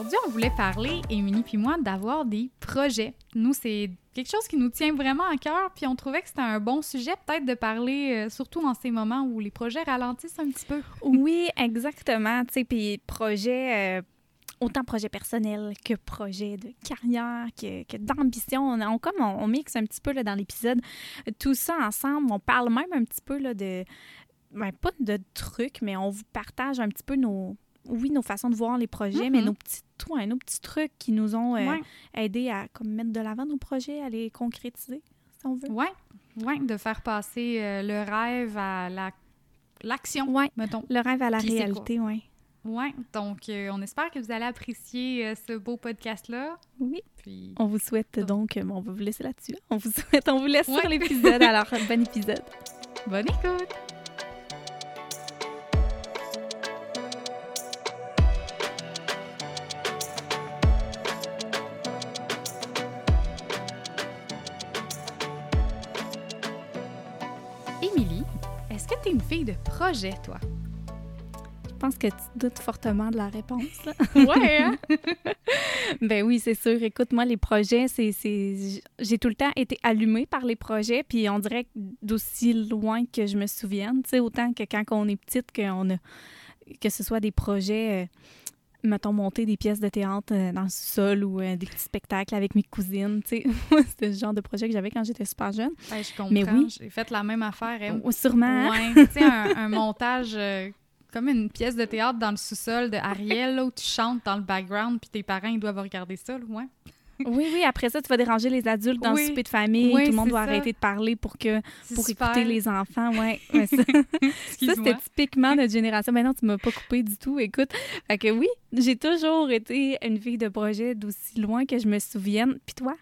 Aujourd'hui, on voulait parler, Émilie puis moi, d'avoir des projets. Nous, c'est quelque chose qui nous tient vraiment à cœur, puis on trouvait que c'était un bon sujet peut-être de parler, euh, surtout en ces moments où les projets ralentissent un petit peu. Oui, exactement. Tu sais, puis projet... euh, autant projet personnel que projet de carrière, que, que d'ambition. On, comme on, on mixe un petit peu dans l'épisode tout ça ensemble. On parle même un petit peu de... ben, pas de trucs, mais on vous partage un petit peu nos... Oui, nos façons de voir les projets, mais Mhm. nos petits, ouais, nos petits trucs qui nous ont euh, Ouais. aidés à comme, mettre de l'avant nos projets, à les concrétiser, si on veut. Ouais, de faire passer euh, le rêve à la l'action, Ouais. mettons. Le rêve à la Puis réalité, oui. Ouais, donc euh, on espère que vous allez apprécier euh, ce beau podcast-là. Oui. Puis On vous souhaite donc, euh, on va vous laisser là-dessus. On vous souhaite, on vous laisse Ouais. sur l'épisode. Alors, bon épisode. bonne écoute! De projet, toi? Je pense que tu doutes fortement de la réponse. là. Ouais, hein? ben oui, c'est sûr. Écoute, moi, les projets, c'est, c'est... J'ai tout le temps été allumée par les projets, puis on dirait que d'aussi loin que je me souvienne. Tu sais, autant que quand on est petite, qu'on a... que ce soit des projets... euh, mettons, monter des pièces de théâtre euh, dans le sol ou euh, des petits spectacles avec mes cousines, tu sais. Moi, C'était le genre de projet que j'avais quand j'étais super jeune. Ouais, je comprends. Mais oui. J'ai fait la même affaire. Ou sûrement, hein? Ouais, tu sais, un, un montage euh, comme une pièce de théâtre dans le sous-sol de Ariel, là, où tu chantes dans le background, puis tes parents, ils doivent regarder ça, là, ouais. Oui, oui, après ça, tu vas déranger les adultes dans Oui. le souper de famille. Oui, tout le monde doit ça. arrêter de parler pour que pour super. écouter les enfants. Ouais, ouais, ça, c'était typiquement notre génération. Maintenant, tu m'as pas coupé du tout. Écoute, fait que oui, j'ai toujours été une fille de projet d'aussi loin que je me souvienne. Puis toi?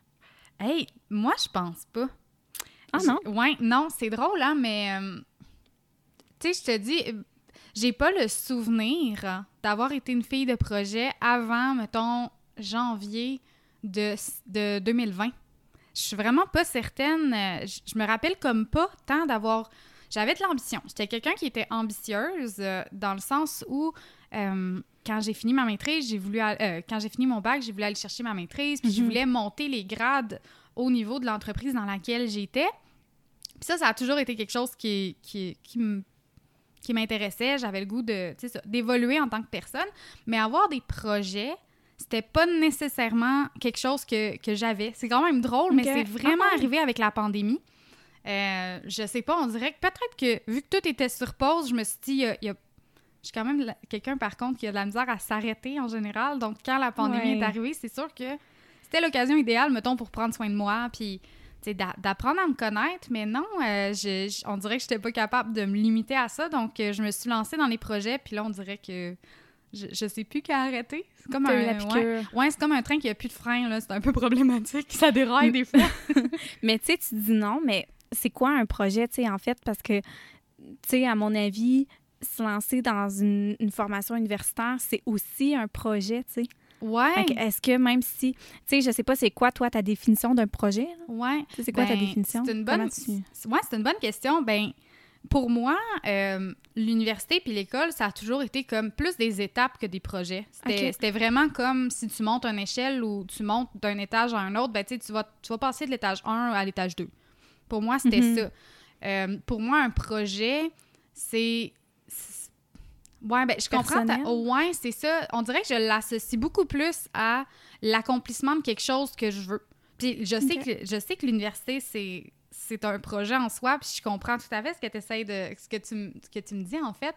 Hey, moi, je pense pas. Ah non? Ouais, non, c'est drôle, hein, mais... euh, tu sais, je te dis, euh, j'ai pas le souvenir d'avoir été une fille de projet avant, mettons, janvier de, de 2020. Je suis vraiment pas certaine. euh, Je je me rappelle comme pas tant d'avoir... J'avais de l'ambition. J'étais quelqu'un qui était ambitieuse euh, dans le sens où... euh, quand j'ai fini ma maîtrise, j'ai voulu euh, quand j'ai fini mon bac, j'ai voulu aller chercher ma maîtrise, puis je Mhm. voulais monter les grades au niveau de l'entreprise dans laquelle j'étais. Puis ça, ça a toujours été quelque chose qui, qui, qui me- qui m'intéressait. J'avais le goût de, d'évoluer en tant que personne. Mais avoir des projets, c'était pas nécessairement quelque chose que, que j'avais. C'est quand même drôle, mais c'est vraiment Ah arrivé avec la pandémie. Euh, je sais pas, on dirait que peut-être que vu que tout était sur pause, je me suis dit, il y a- il y a- je suis quand même quelqu'un par contre qui a de la misère à s'arrêter en général. Donc quand la pandémie Ouais. est arrivée, c'est sûr que c'était l'occasion idéale, mettons, pour prendre soin de moi, puis d'apprendre à me connaître. Mais non, euh, je- je- on dirait que j'étais pas capable de me limiter à ça. Donc euh, je me suis lancée dans les projets, puis là, on dirait que je, je sais plus qu'à arrêter. C'est comme un, la ouais. piqûre. Ouais, c'est comme un train qui a plus de frein, là. C'est un peu problématique. Ça déraille des fois. Mais tu sais, tu dis non, mais c'est quoi un projet, tu sais, en fait? Parce que, tu sais, à mon avis, se lancer dans une, une formation universitaire, c'est aussi un projet, tu sais. Ouais. Est-ce que même si, tu sais, je sais pas, c'est quoi, toi, ta définition d'un projet? là? Ouais. C'est quoi ta Ben, définition? C'est une bonne. Tu- Ouais, c'est une bonne question. Ben, pour moi, euh, l'université puis l'école, ça a toujours été comme plus des étapes que des projets. C'était vraiment comme si tu montes une échelle ou tu montes d'un étage à un autre, ben, tu vas, tu vas passer de l'étage 1 à l'étage 2. Pour moi, c'était Mhm. ça. Euh, pour moi, un projet, c'est. Ouais, ben, je comprends. oh, ouais, c'est ça. On dirait que je l'associe beaucoup plus à l'accomplissement de quelque chose que je veux. Puis je sais que je sais que l'université, c'est c'est un projet en soi, puis je comprends tout à fait ce que, essaies de, ce que, tu, ce que tu me dis, en fait.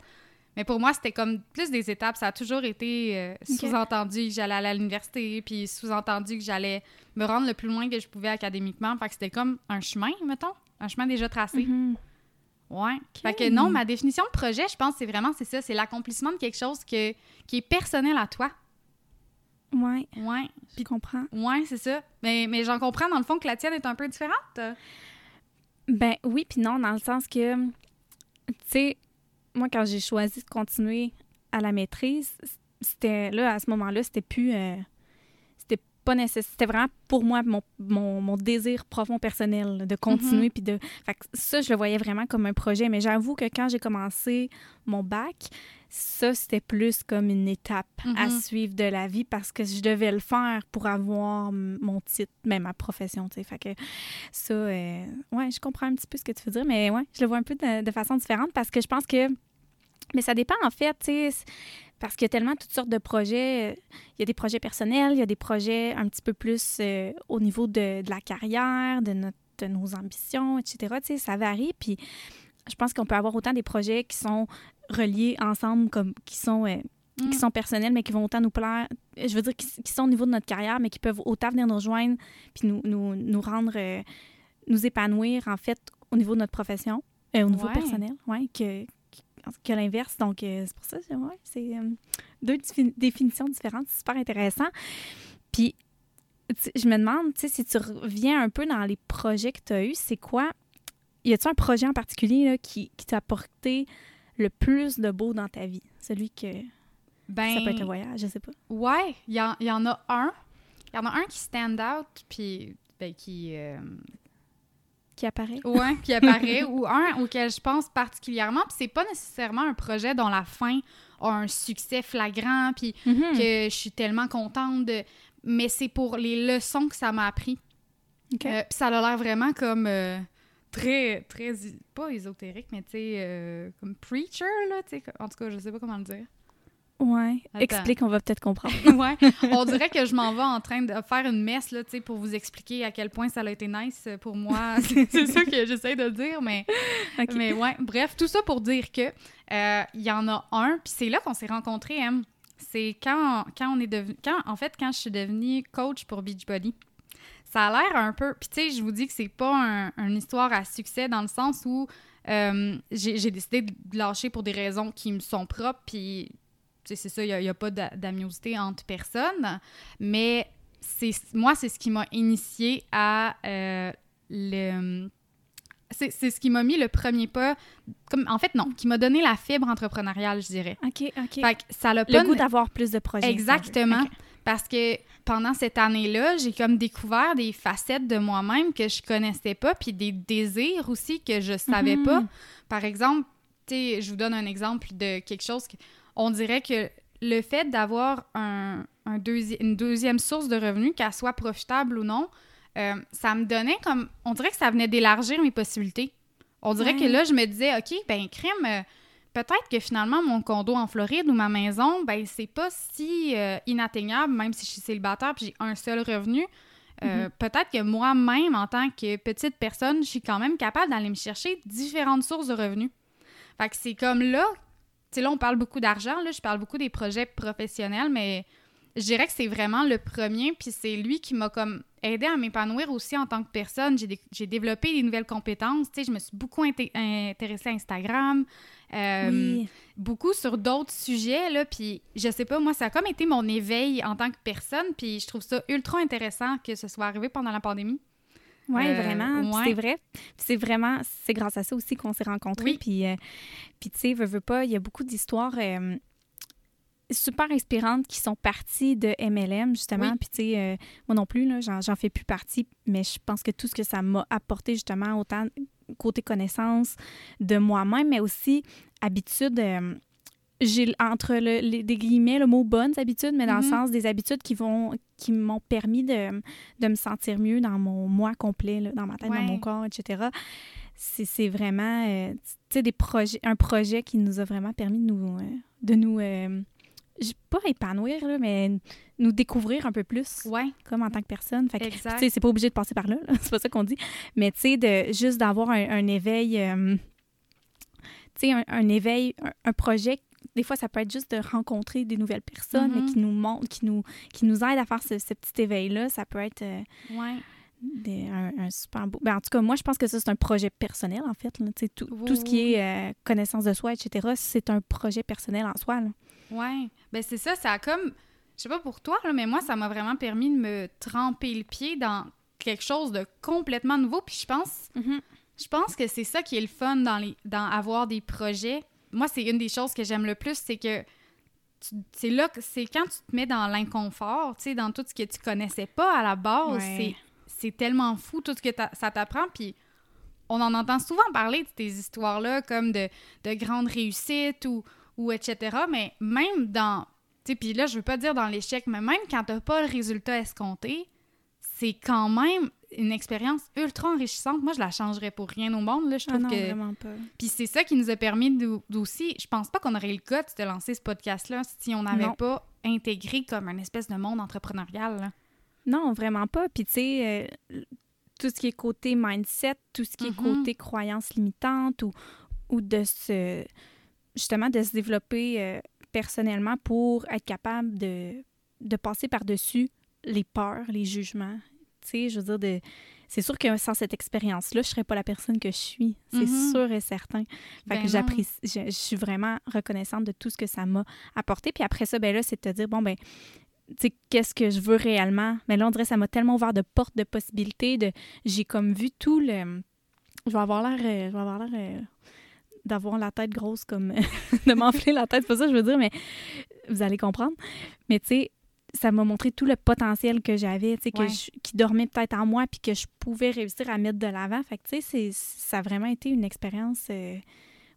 Mais pour moi, c'était comme plus des étapes. Ça a toujours été euh, sous-entendu que j'allais aller à l'université, puis sous-entendu que j'allais me rendre le plus loin que je pouvais académiquement. Fait que c'était comme un chemin, mettons, un chemin déjà tracé. Mhm. Ouais. Fait que non, ma définition de projet, je pense, c'est vraiment c'est ça, c'est l'accomplissement de quelque chose que, qui est personnel à toi. Ouais, Ouais. je comprends. Ouais, c'est ça. Mais, mais j'en comprends dans le fond que la tienne est un peu différente. Ben oui, puis non, dans le sens que, tu sais, moi, quand j'ai choisi de continuer à la maîtrise, c'était là, à ce moment-là, c'était plus. euh, c'était pas nécessaire. C'était vraiment pour moi mon, mon, mon désir profond personnel de continuer. Puis de. Fait que ça, je le voyais vraiment comme un projet. Mais j'avoue que quand j'ai commencé mon bac, ça, c'était plus comme une étape à Mhm. suivre de la vie parce que je devais le faire pour avoir mon titre, même ma profession, tu sais. Fait que ça, euh, ouais, je comprends un petit peu ce que tu veux dire, mais ouais, je le vois un peu de, de façon différente parce que je pense que, mais ça dépend en fait, tu sais, parce qu'il y a tellement toutes sortes de projets. Il y a des projets personnels, il y a des projets un petit peu plus euh, au niveau de, de la carrière, de, notre, de nos ambitions, etc. Tu sais, ça varie, puis je pense qu'on peut avoir autant des projets qui sont reliés ensemble, comme qui sont euh, Mm. qui sont personnels, mais qui vont autant nous plaire. Je veux dire, qui, qui sont au niveau de notre carrière, mais qui peuvent autant venir nous rejoindre puis nous, nous, nous rendre, euh, nous épanouir, en fait, au niveau de notre profession, euh, au niveau Ouais. personnel, ouais, que, que l'inverse. Donc, euh, c'est pour ça, c'est- ouais, c'est deux défi- définitions différentes. C'est super intéressant. Puis, je me demande, tu sais, si tu reviens un peu dans les projets que tu as eus, c'est quoi? Y a-t-il un projet en particulier là, qui, qui t'a apporté le plus de beau dans ta vie? Celui que. Ben, Ça peut être un voyage, je sais pas. Ouais, il y, y en a un. Il y en a un qui stand out, puis ben, qui, euh, Qui apparaît. ouais, qui apparaît, ou un auquel je pense particulièrement. Puis c'est pas nécessairement un projet dont la fin a un succès flagrant, puis Mhm. que je suis tellement contente de... Mais c'est pour les leçons que ça m'a appris. Euh, puis ça a l'air vraiment comme euh, très, très, pas ésotérique, mais tu sais, euh, comme preacher, là, tu sais. En tout cas, je sais pas comment le dire. Ouais. Attends. Explique, on va peut-être comprendre. ouais, on dirait que je m'en vais en train de faire une messe là, tu sais, pour vous expliquer à quel point ça a été nice pour moi. C'est ça que j'essaie de dire, mais, mais ouais. Bref, tout ça pour dire que euh, il y en a un, puis c'est là qu'on s'est rencontrés, Em. C'est quand, quand on est devenu, quand en fait quand je suis devenue coach pour Beachbody. Ça a l'air un peu, puis tu sais, je vous dis que c'est pas un- une histoire à succès dans le sens où euh, j'ai décidé de lâcher pour des raisons qui me sont propres, puis tu sais, c'est ça, il n'y a, pas d'a- d'amiosité entre personnes, mais c'est moi, c'est ce qui m'a initié à euh, le... C'est ce qui m'a mis le premier pas, comme en fait non, qui m'a donné la fibre entrepreneuriale, je dirais. OK, OK. Fait que ça l'a pas le goût d'avoir plus de projets. Exactement. Parce que pendant cette année-là, j'ai comme découvert des facettes de moi-même que je connaissais pas, puis des désirs aussi que je savais Mhm. pas. Par exemple, tu sais, je vous donne un exemple de quelque chose que on dirait que le fait d'avoir un, un deuxi- une deuxième source de revenus, qu'elle soit profitable ou non, euh, ça me donnait comme. On dirait que ça venait d'élargir mes possibilités. On dirait Ouais. que là, je me disais, OK, ben, crime, euh, peut-être que finalement, mon condo en Floride ou ma maison, ben, c'est pas si euh, inatteignable, même si je suis célibataire puis j'ai un seul revenu. Euh, Peut-être que moi-même, en tant que petite personne, je suis quand même capable d'aller me chercher différentes sources de revenus. Fait que c'est comme là, tu sais, là, on parle beaucoup d'argent, là, je parle beaucoup des projets professionnels, mais je dirais que c'est vraiment le premier, puis c'est lui qui m'a comme aidé à m'épanouir aussi en tant que personne. J'ai, dé- j'ai développé des nouvelles compétences, tu sais, je me suis beaucoup inté- intéressée à Instagram, euh, Oui. beaucoup sur d'autres sujets, là, puis je sais pas, moi, ça a comme été mon éveil en tant que personne, puis je trouve ça ultra intéressant que ce soit arrivé pendant la pandémie. Oui, Euh, vraiment. Ouais. C'est vrai. C'est vraiment, c'est grâce à ça aussi qu'on s'est rencontrés. Oui. Puis, euh, puis tu sais, veux, veux pas, il y a beaucoup d'histoires super inspirantes qui sont parties de MLM, justement. Oui. Puis tu sais, euh, moi non plus, j'en fais plus partie, mais je pense que tout ce que ça m'a apporté, justement, autant côté connaissance de moi-même, mais aussi habitude. euh, j'ai entre le, les, des guillemets le mot bonnes habitudes, mais dans le Mhm. sens des habitudes qui vont qui m'ont permis de, de me sentir mieux dans mon moi complet, là, dans ma tête, dans mon corps, etc. C'est vraiment euh, des projets, un projet qui nous a vraiment permis de nous, euh, de nous euh, pas épanouir, là, mais nous découvrir un peu plus Ouais, comme en tant que personne. Fait que, exact. tu sais, c'est pas obligé de passer par là, là, c'est pas ça qu'on dit. Mais tu sais, de juste d'avoir un, un éveil, euh, tu sais, un, un éveil, un, un projet des fois, ça peut être juste de rencontrer des nouvelles personnes Mhm. qui nous montrent, qui nous, qui nous aident à faire ce, ce petit éveil-là. Ça peut être euh, Ouais. des- un, un super beau. Ben, en tout cas, moi, je pense que ça, c'est un projet personnel, en fait. là. Tout, Oui, tout ce qui oui, est euh, connaissance de soi, etc., c'est un projet personnel en soi. là. Ouais. Ben c'est ça, ça a comme. Je sais pas pour toi, là, mais moi, ça m'a vraiment permis de me tremper le pied dans quelque chose de complètement nouveau. Puis je pense, je pense que c'est ça qui est le fun dans, les, dans avoir des projets. Moi, c'est une des choses que j'aime le plus, c'est que c'est là que c'est quand tu te mets dans l'inconfort, tu sais, dans tout ce que tu connaissais pas à la base, Ouais. c'est c'est tellement fou tout ce que ça t'apprend. Puis on en entend souvent parler de ces histoires-là comme de, de grandes réussites ou, ou etc. Mais même dans. Tu sais, puis là, je veux pas dire dans l'échec, mais même quand t'as pas le résultat escompté, c'est quand même une expérience ultra enrichissante. Moi, je la changerais pour rien au monde. Là. Je Ah trouve non, que. vraiment pas. Puis c'est ça qui nous a permis d'au- d'aussi. Je pense pas qu'on aurait eu le cas de lancer ce podcast-là si on n'avait Non. pas intégré comme un espèce de monde entrepreneurial. là. Non, vraiment pas. Puis, tu sais, euh, tout ce qui est côté mindset, tout ce qui est Mhm. côté croyances limitantes ou, ou de se. Justement, de se développer euh, personnellement pour être capable de, de passer par-dessus les peurs, les jugements. Tu sais, je veux dire, de. C'est sûr que sans cette expérience-là, je serais pas la personne que je suis. C'est Mhm. sûr et certain. Fait Ben que non. j'apprécie, je, je suis vraiment reconnaissante de tout ce que ça m'a apporté. Puis après ça, ben là, c'est de te dire, bon, ben, tu sais, qu'est-ce que je veux réellement? Mais là, on dirait que ça m'a tellement ouvert de portes de possibilités. De, j'ai comme vu tout le... Je vais avoir l'air... euh, je vais avoir l'air... euh, d'avoir la tête grosse comme... de m'enfler la tête, c'est pas ça que je veux dire, mais vous allez comprendre. Mais tu sais, ça m'a montré tout le potentiel que j'avais, tu sais, que Ouais. je- qui dormait peut-être en moi, puis que je pouvais réussir à mettre de l'avant. Fait que, tu sais, c'est- ça a vraiment été une expérience, euh,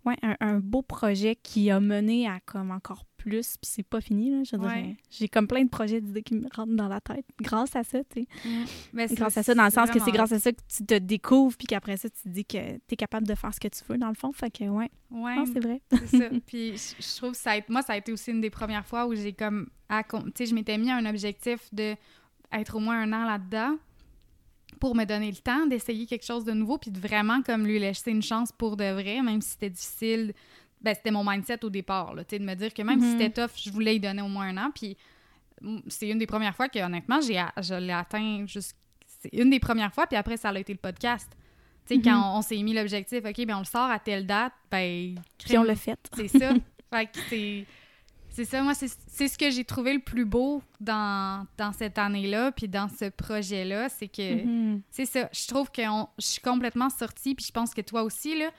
ouais, un, un beau projet qui a mené à comme encore plus, puis c'est pas fini, là, Ouais. euh, J'ai comme plein de projets d'idées qui me rentrent dans la tête grâce à ça, tu sais. Grâce à ça, dans le sens que c'est grâce à ça que tu te découvres, puis qu'après ça, tu te dis que tu es capable de faire ce que tu veux, dans le fond. Fait que, ouais, Ouais, c'est vrai. c'est ça. Puis je trouve que ça a été, moi, ça a été aussi une des premières fois où j'ai comme... Tu sais, je m'étais mis un objectif de être au moins un an là-dedans pour me donner le temps d'essayer quelque chose de nouveau puis de vraiment comme lui laisser une chance pour de vrai, même si c'était difficile. Ben, c'était mon mindset au départ, là, de me dire que même si Mhm. c'était tough, je voulais y donner au moins un an. Puis c'est une des premières fois que, honnêtement, je l'ai atteint juste... C'est une des premières fois, puis après, ça a été le podcast. Tu sais, Mhm. quand on, on s'est mis l'objectif, OK, ben on le sort à telle date, ben... Puis on l'a fait. C'est ça. fait que c'est... C'est ça, moi, c'est c'est ce que j'ai trouvé le plus beau dans, dans cette année-là, puis dans ce projet-là, c'est que... Mhm. C'est ça, je trouve que on- je suis complètement sortie, puis je pense que toi aussi, là,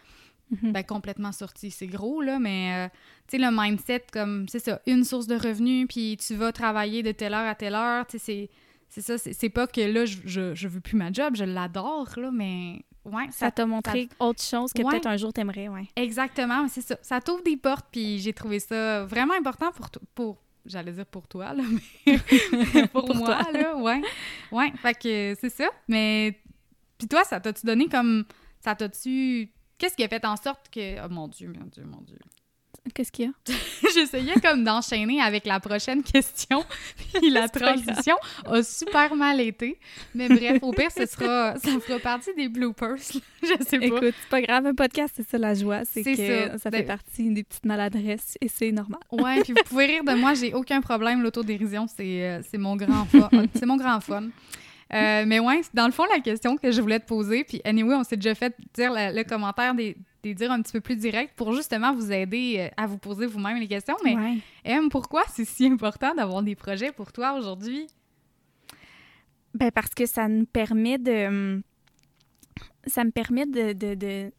Mhm. ben complètement sortie, c'est gros, là, mais, euh, tu sais, le mindset, comme, c'est ça, une source de revenus, puis tu vas travailler de telle heure à telle heure, tu sais, c'est... C'est ça, c'est pas que là, je, je, je veux plus ma job, je l'adore, là, mais ouais, Ça t'a montré autre chose que Ouais. peut-être un jour t'aimerais, ouais. Exactement, c'est ça. Ça t'ouvre des portes, puis j'ai trouvé ça vraiment important pour pour j'allais dire pour toi là, mais pour, Pour moi toi. là, ouais. Ouais, fait que c'est ça. Mais puis toi, ça t'a-tu donné comme ça t'a-tu qu'est-ce qui a fait en sorte que oh mon dieu, mon dieu, mon dieu. Qu'est-ce qu'il y a? J'essayais comme d'enchaîner avec la prochaine question, puis la transition a super mal été. Mais bref, au pire, ce sera ça fera partie des bloopers. Je sais pas. Écoute, c'est pas grave, un podcast, c'est ça la joie, c'est C'est que ça. ça, Ben- fait partie des petites maladresses et c'est normal. Ouais, puis vous pouvez rire de moi, j'ai aucun problème. L'autodérision, c'est euh, c'est mon grand fun. c'est mon grand fun. Euh, mais ouais, dans le fond, la question que je voulais te poser, puis anyway, on s'est déjà fait dire le, le commentaire des, des dire un petit peu plus direct pour justement vous aider euh, à vous poser vous-même les questions. Mais Ouais. M, pourquoi c'est si important d'avoir des projets pour toi aujourd'hui? Ben parce que ça nous permet de hum, ça me permet de de, de,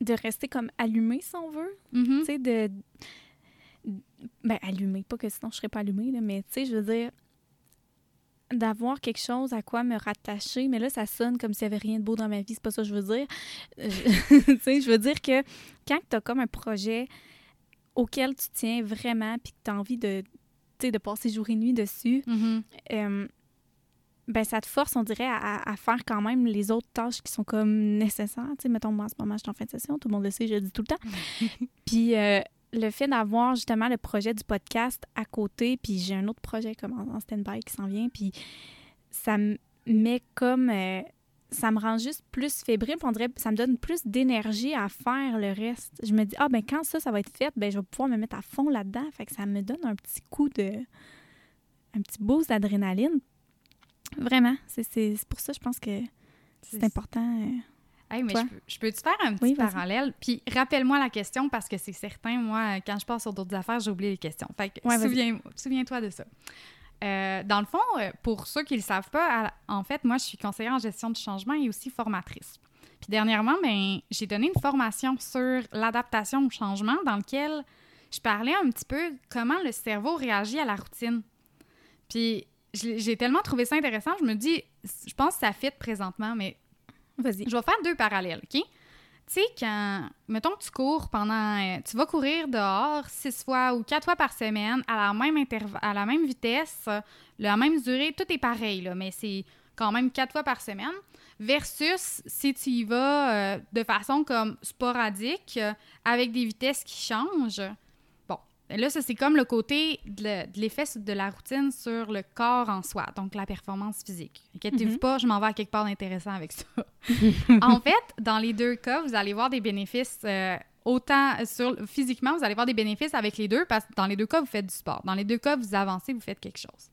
de rester comme allumé si on veut, Mhm. tu sais de ben allumé, pas que sinon je serais pas allumée là, mais tu sais je veux dire d'avoir quelque chose à quoi me rattacher, mais là, ça sonne comme s'il y avait rien de beau dans ma vie, c'est pas ça que je veux dire. Euh, tu sais, je veux dire que quand tu as comme un projet auquel tu tiens vraiment, puis que tu as envie de, de passer jour et nuit dessus, Mhm. euh, ben ça te force, on dirait, à, à faire quand même les autres tâches qui sont comme nécessaires. Tu sais, mettons, moi, en ce moment, je suis en fin de session, tout le monde le sait, je le dis tout le temps. puis euh, le fait d'avoir justement le projet du podcast à côté, puis j'ai un autre projet comme en, stand-by qui s'en vient, puis ça me met comme... euh, ça me rend juste plus fébrile. On dirait ça me donne plus d'énergie à faire le reste. Je me dis, ah, ben quand ça, ça va être fait, ben je vais pouvoir me mettre à fond là-dedans. Fait que ça me donne un petit coup de. un petit boost d'adrénaline. Vraiment. C'est pour ça, je pense que c'est important. Euh, hey, mais je peux, te faire un petit parallèle? Puis rappelle-moi la question parce que c'est certain, moi, quand je passe sur d'autres affaires, j'oublie les questions. Fait que souviens-toi de ça. Euh, dans le fond, euh, pour ceux qui ne le savent pas, en fait, moi, je suis conseillère en gestion du changement et aussi formatrice. Puis dernièrement, ben, j'ai donné une formation sur l'adaptation au changement dans lequel je parlais un petit peu comment le cerveau réagit à la routine. Puis j'ai tellement trouvé ça intéressant, je me dis, je pense que ça fit présentement, mais vas-y. Je vais faire deux parallèles, OK? Tu sais, quand, mettons que tu cours pendant. Euh, tu vas courir dehors six fois ou quatre fois par semaine à la même, à la même vitesse, la même durée, tout est pareil, là, mais c'est quand même quatre fois par semaine. Versus si tu y vas euh, de façon comme sporadique, euh, avec des vitesses qui changent, Là, ça, c'est comme le côté de l'effet de la routine sur le corps en soi, donc la performance physique. Inquiétez-vous mhm. pas, je m'en vais à quelque part d'intéressant avec ça? en fait, dans les deux cas, vous allez voir des bénéfices euh, autant sur physiquement, vous allez voir des bénéfices avec les deux parce que dans les deux cas, vous faites du sport. Dans les deux cas, vous avancez, vous faites quelque chose.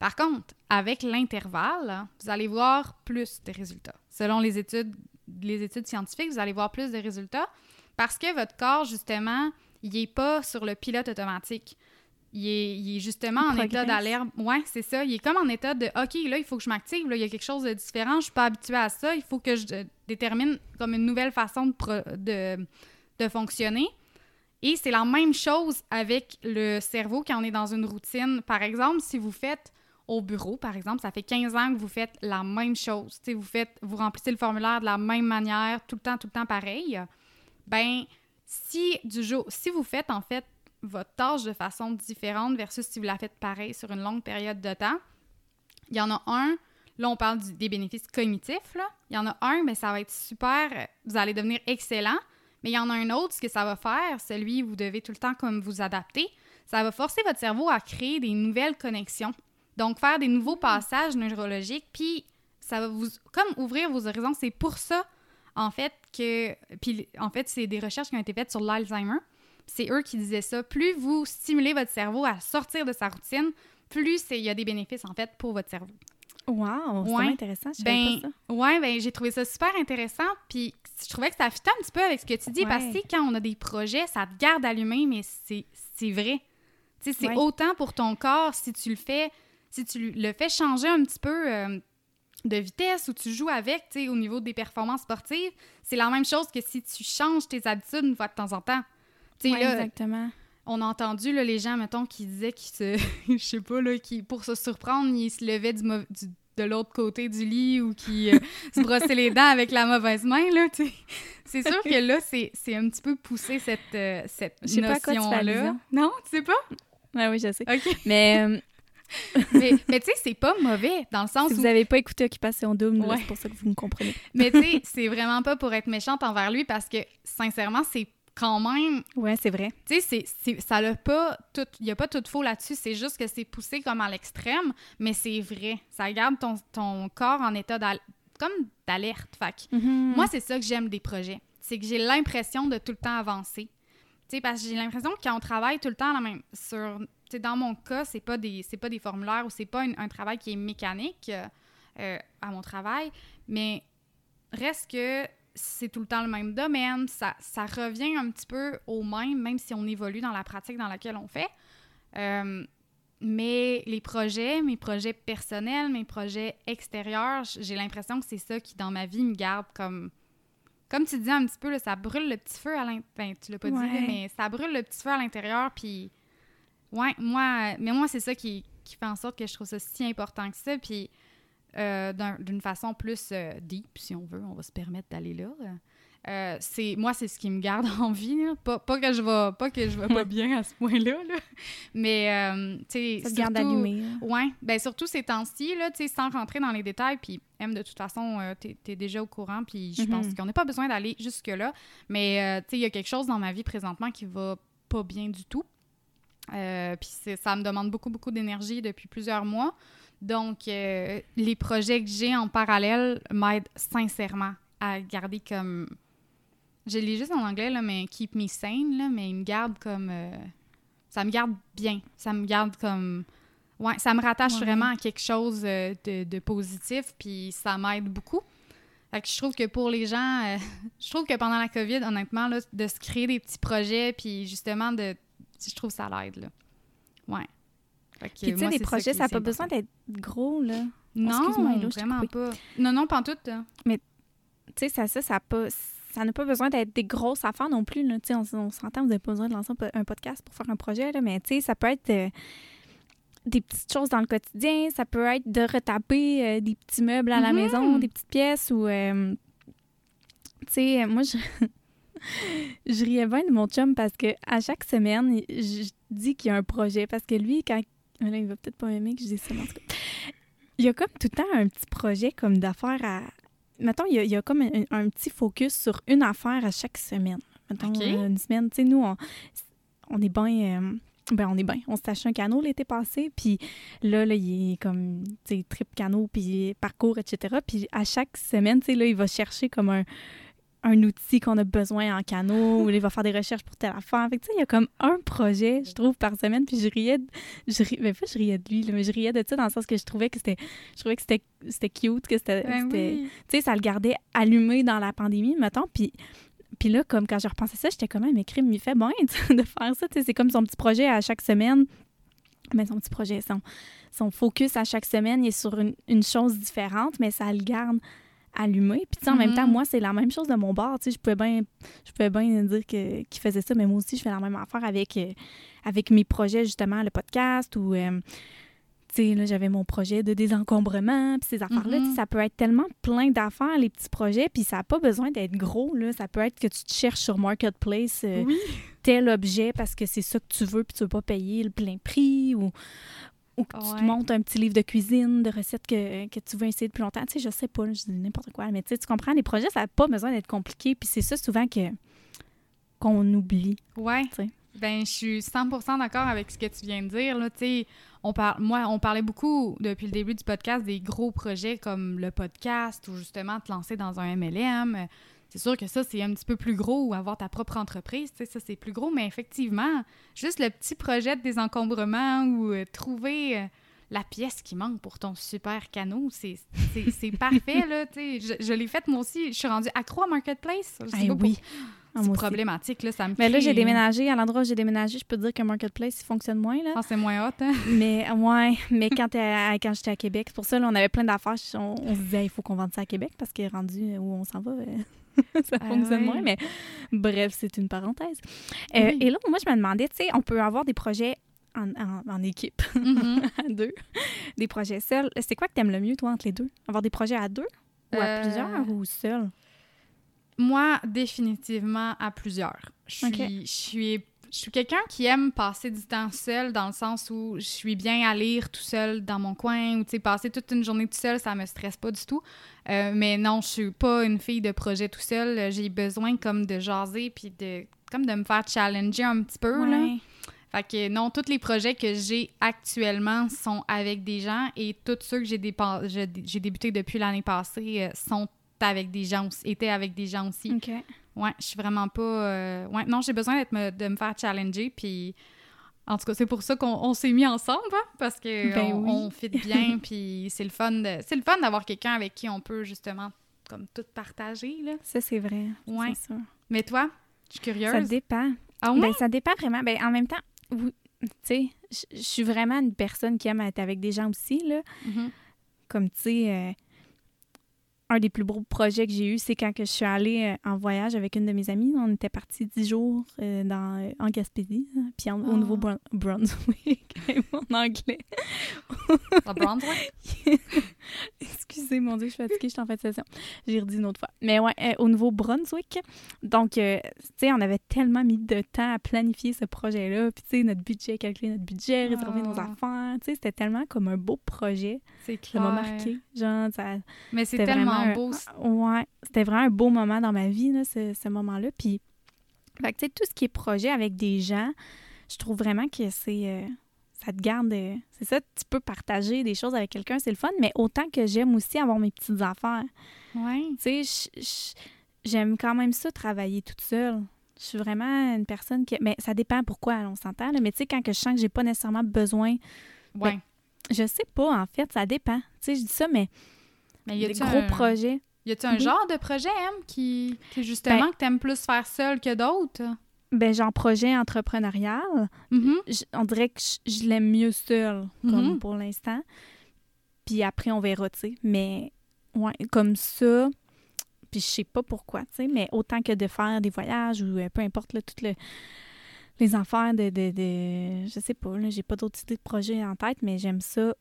Par contre, avec l'intervalle, vous allez voir plus de résultats. Selon les études, les études scientifiques, vous allez voir plus de résultats parce que votre corps, justement, il n'est pas sur le pilote automatique. Il est, justement en état d'alerte. Ouais, c'est ça. Il est comme en état de OK, là, il faut que je m'active. Là, il y a quelque chose de différent. Je suis pas habituée à ça. Il faut que je détermine comme une nouvelle façon de, de, fonctionner. Et c'est la même chose avec le cerveau quand on est dans une routine. Par exemple, si vous faites au bureau, par exemple, ça fait 15 ans que vous faites la même chose. vous faites, vous remplissez le formulaire de la même manière, tout le temps, tout le temps pareil. Ben, si du jour, si vous faites en fait votre tâche de façon différente versus si vous la faites pareil sur une longue période de temps, il y en a un, là on parle des bénéfices cognitifs, là. il y en a un, mais ça va être super, vous allez devenir excellent, mais il y en a un autre, ce que ça va faire, celui où vous devez tout le temps comme vous adapter, ça va forcer votre cerveau à créer des nouvelles connexions. Donc faire des nouveaux passages neurologiques, puis ça va vous comme ouvrir vos horizons, c'est pour ça en fait, que. Puis, en fait, c'est des recherches qui ont été faites sur l'Alzheimer. C'est eux qui disaient ça. Plus vous stimulez votre cerveau à sortir de sa routine, plus il y a des bénéfices, en fait, pour votre cerveau. Wow, c'est intéressant. Je ben, pas ça. Ouais, ben, j'ai trouvé ça super intéressant. Puis je trouvais que ça fitait un petit peu avec ce que tu dis. Parce que quand on a des projets, ça te garde allumé, mais c'est vrai. Tu sais, c'est autant pour ton corps si tu le fais, si tu le fais changer un petit peu. Euh, de vitesse ou tu joues avec, tu sais, au niveau des performances sportives, c'est la même chose que si tu changes tes habitudes une fois de temps en temps. Tu sais, exactement. On a entendu là, les gens, mettons, qui disaient qu'ils se. je sais pas, là, qui, pour se surprendre, ils se levaient du, de l'autre côté du lit ou qui euh, se brossaient les dents avec la mauvaise main, là, tu. C'est sûr que là, c'est un petit peu poussé cette, euh, cette notion-là. Non, tu sais pas? Oui, oui, je sais. Mais euh, mais, mais tu sais, c'est pas mauvais dans le sens si vous n'avez pas écouté Occupation Double, c'est pour ça que vous me comprenez. mais tu sais, c'est vraiment pas pour être méchante envers lui parce que, sincèrement, c'est quand même... Ouais, c'est vrai. Tu sais, ça n'a pas tout... Il n'y a pas tout faux là-dessus. C'est juste que c'est poussé comme à l'extrême, mais c'est vrai. Ça garde ton, ton corps en état comme d'alerte. Fait mm-hmm. moi, c'est ça que j'aime des projets. C'est que j'ai l'impression de tout le temps avancer. Tu sais, parce que j'ai l'impression que quand on travaille tout le temps la même, sur dans mon cas, c'est pas des pas des formulaires ou c'est pas un travail qui est mécanique euh, à mon travail, mais reste que c'est tout le temps le même domaine, ça, ça, revient un petit peu au même, même si on évolue dans la pratique dans laquelle on fait. Euh, mais les projets, mes projets personnels, mes projets extérieurs, j'ai l'impression que c'est ça qui, dans ma vie, me garde comme... Comme tu dis un petit peu, ça brûle le petit feu à l'intérieur. Ben, tu l'as pas dit, mais ça brûle le petit feu à l'intérieur, puis Ouais, moi, mais moi, c'est ça qui, qui, fait en sorte que je trouve ça si important que ça. Puis euh, d'une façon plus euh, deep, si on veut, on va se permettre d'aller là. Euh, c'est moi c'est ce qui me garde en vie Pas, pas, que je vais pas que je vais pas bien à ce point-là mais tu sais ça garde allumé ouais ben surtout ces temps-ci là tu sais sans rentrer dans les détails. Puis M de toute façon tu es, déjà au courant. Puis je pense mm-hmm. qu'on n'a pas besoin d'aller jusque là mais tu sais il y a quelque chose dans ma vie présentement qui va pas bien du tout euh, puis ça me demande beaucoup, beaucoup d'énergie depuis plusieurs mois. Donc, euh, les projets que j'ai en parallèle m'aident sincèrement à garder comme. Je lis juste en anglais, là, mais keep me sane, là, mais ils me gardent comme. euh, ça me garde bien. Ça me garde comme. Ouais, ça me rattache Ouais. vraiment à quelque chose de, de positif, puis ça m'aide beaucoup. Fait que je trouve que pour les gens, euh, je trouve que pendant la COVID, honnêtement, là, de se créer des petits projets, puis justement, de, je trouve ça l'aide, là. Ouais. Puis, tu sais, les projets, ça n'a pas besoin d'être gros, là. Non, Hello, vraiment pas. Non, non, pas en tout. hein. Tu sais, ça, ça, ça a pas... Ça n'a pas besoin d'être des grosses affaires non plus. Là. Tu sais, On, on s'entend, vous n'avez pas besoin de lancer un, po- un podcast pour faire un projet, là, mais tu sais, ça peut être euh, des petites choses dans le quotidien, ça peut être de retaper euh, des petits meubles à la Mhm. maison, des petites pièces ou... euh, tu sais, moi, je... je riais bien de mon chum parce que à chaque semaine, je dis qu'il y a un projet parce que lui, quand... Là, il va peut-être pas aimer que je dise ça, mais en tout cas, il y a comme tout le temps un petit projet comme d'affaires à... Mettons, il y a, il y a comme un, un petit focus sur une affaire à chaque semaine. Mettons, OK. euh, une semaine. Tu sais, nous, on, on est bien... euh, ben, on est bien. On s'est acheté un canot l'été passé, puis là, là, il est comme, tu sais, trip canot, puis parcours, etc. Puis à chaque semaine, tu sais, là, il va chercher comme un, un outil qu'on a besoin en canot, ou il va faire des recherches pour telle affaire. Fait que, tu sais, il y a comme un projet, je trouve, par semaine, puis je riais, de, je ben, pas je riais de lui, là, mais je riais de ça dans le sens que je trouvais que c'était, je trouvais que c'était, c'était cute, que c'était, Ben c'était- oui. tu sais, ça le gardait allumé dans la pandémie, mettons. Puis, puis là, comme quand je repensais ça, j'étais comme, Ah, mais crime, il fait bien sais, de faire ça. Tu sais, c'est comme son petit projet à chaque semaine. Mais son petit projet, son, son focus à chaque semaine, il est sur une, une chose différente, mais ça le garde allumé. Puis, tu sais, en même temps, moi, c'est la même chose de mon bar. Tu sais, je pouvais bien, je pouvais bien dire que, qu'il faisait ça, mais moi aussi, je fais la même affaire avec, euh, avec mes projets, justement, le podcast ou. euh, tu sais, là, j'avais mon projet de désencombrement, puis ces affaires-là, Mhm. sais, ça peut être tellement plein d'affaires, les petits projets, puis ça n'a pas besoin d'être gros, là. Ça peut être que tu te cherches sur Marketplace euh, Oui. tel objet parce que c'est ça que tu veux, puis tu veux pas payer le plein prix, ou, ou que tu te montes un petit livre de cuisine, de recettes que, que tu veux essayer depuis longtemps. Tu sais, je sais pas, je dis n'importe quoi, mais tu sais, tu comprends, les projets, ça n'a pas besoin d'être compliqué, puis c'est ça souvent que qu'on oublie. Ouais. Tu sais. Ben, je suis 100% d'accord avec ce que tu viens de dire. Là. On par... Moi, on parlait beaucoup depuis le début du podcast des gros projets comme le podcast ou justement te lancer dans un MLM. C'est sûr que ça, c'est un petit peu plus gros ou avoir ta propre entreprise. Ça, c'est plus gros, mais effectivement, juste le petit projet de désencombrement ou euh, trouver euh, la pièce qui manque pour ton super canot, c'est parfait. Là, tu sais. je je l'ai fait moi aussi. Je suis rendue accro à Marketplace. Je sais Eh pas oui. Ah, C'est aussi. problématique, là, ça me Mais là, j'ai déménagé. À l'endroit où j'ai déménagé, je peux te dire que Marketplace, il fonctionne moins. Là. Ah, c'est moins hot, hein? Mais ouais, mais quand, à- quand j'étais à Québec, c'est pour ça, là, on avait plein d'affaires. On, on se disait, il faut qu'on vende ça à Québec parce qu'il est rendu où on s'en va. euh, ça Ah fonctionne ouais. moins. Mais bref, c'est une parenthèse. Euh, Oui. Et là, moi, je me demandais, tu sais, on peut avoir des projets en, en- en équipe, Mhm. à deux, des projets seuls. C'est quoi que t'aimes le mieux, toi, entre les deux? Avoir des projets à deux ou à Euh, plusieurs ou seuls? Moi, définitivement à plusieurs. Je suis, Ok. je suis, je suis quelqu'un qui aime passer du temps seul dans le sens où je suis bien à lire tout seul dans mon coin ou tu sais passer toute une journée tout seul, ça me stresse pas du tout. Euh, mais non, je suis pas une fille de projet tout seul. J'ai besoin comme de jaser puis de comme de me faire challenger un petit peu là. Fait que non, tous les projets que j'ai actuellement sont avec des gens et tous ceux que j'ai dépa- débuté depuis l'année passée euh, sont avec des gens aussi, étaient avec des gens aussi. OK. Ouais, je suis vraiment pas. euh, Ouais, non, j'ai besoin d'être me- de me faire challenger. Puis, en tout cas, c'est pour ça qu'on on s'est mis ensemble, hein, parce que Ben on, oui. on fit bien. puis, c'est le fun. de- C'est le fun d'avoir quelqu'un avec qui on peut justement comme tout partager là. Ça, c'est vrai. Ouais. Mais toi, je suis curieuse. Ça dépend. Ah ouais? Ben, ça dépend vraiment. Ben, en même temps, oui, tu sais, je- suis vraiment une personne qui aime être avec des gens aussi, là. Mhm. Comme, tu sais, euh, un des plus beaux projets que j'ai eu, c'est quand que je suis allée euh, en voyage avec une de mes amies. On était partis dix jours euh, dans, euh, en Gaspésie, hein, puis en- au Oh. Nouveau-Brunswick, mon anglais. À Brunswick? Excusez, mon Dieu, je suis fatiguée, je suis en fin de session. J'ai redit une autre fois. Mais ouais, euh, au Nouveau-Brunswick. Donc, tu sais, on avait tellement mis de temps à planifier ce projet-là. Puis, tu sais, notre budget, calculer notre budget, réserver nos Ah. affaires. Tu sais, c'était tellement comme un beau projet. C'est Ça clair. m'a marqué. Genre, ça, Mais c'est tellement vraiment un- beau. Ouais, c'était vraiment un beau moment dans ma vie, là, ce, ce moment-là. Puis, fait que, tout ce qui est projet avec des gens, je trouve vraiment que c'est euh, ça te garde. euh, C'est ça, tu peux partager des choses avec quelqu'un, c'est le fun, mais autant que j'aime aussi avoir mes petites affaires. Ouais. Tu sais, j'aime quand même ça, travailler toute seule. Je suis vraiment une personne qui. Mais ça dépend pourquoi, on s'entend. Mais tu sais, quand que je sens que j'ai pas nécessairement besoin. Ouais. Je sais pas, en fait, ça dépend. Tu sais, je dis ça, mais mais y des a-tu gros un, projets. Y a-tu un Oui. genre de projet, Em, qui, qui justement, Ben- que t'aimes plus faire seul que d'autres? Ben, genre projet entrepreneurial. Mhm. je- on dirait que je, je l'aime mieux seul, comme Mhm. pour l'instant. Puis après, on verra, tu sais. Mais, ouais, comme ça, puis je sais pas pourquoi, tu sais, mais autant que de faire des voyages ou euh, peu importe, là, toutes le- les affaires de, de, de- Je sais pas, là, j'ai pas d'autres idées de projet en tête, mais j'aime ça.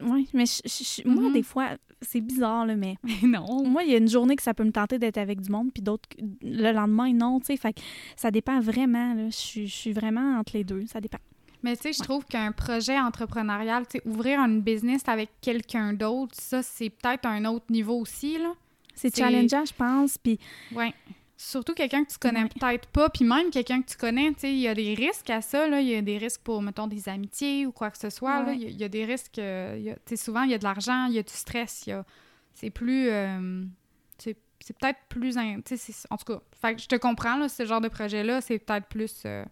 Ouais, mais je- je- je- moi, Mhm. des fois, c'est bizarre, là, mais Mais non. moi, il y a une journée que ça peut me tenter d'être avec du monde, puis d'autres, le lendemain, non, tu sais. Fait que ça dépend vraiment, là. Je suis- je suis vraiment entre les deux, ça dépend. Mais tu sais, je trouve qu'un projet entrepreneurial, tu sais, ouvrir un business avec quelqu'un d'autre, ça, c'est peut-être un autre niveau aussi, là. C'est C'est- challengeant, je pense. Puis Ouais. Surtout quelqu'un que tu connais peut-être pas, puis même quelqu'un que tu connais, tu sais, il y a des risques à ça, là. Il y a des risques pour, mettons, des amitiés ou quoi que ce soit, là. Il y a- il y, a des risques, euh, tu sais, souvent, il y a de l'argent, il y a du stress, il y a... C'est plus... euh, c'est peut-être plus... in- Tu sais, en tout cas, fait que je te comprends, là, ce genre de projet-là, c'est peut-être plus... euh,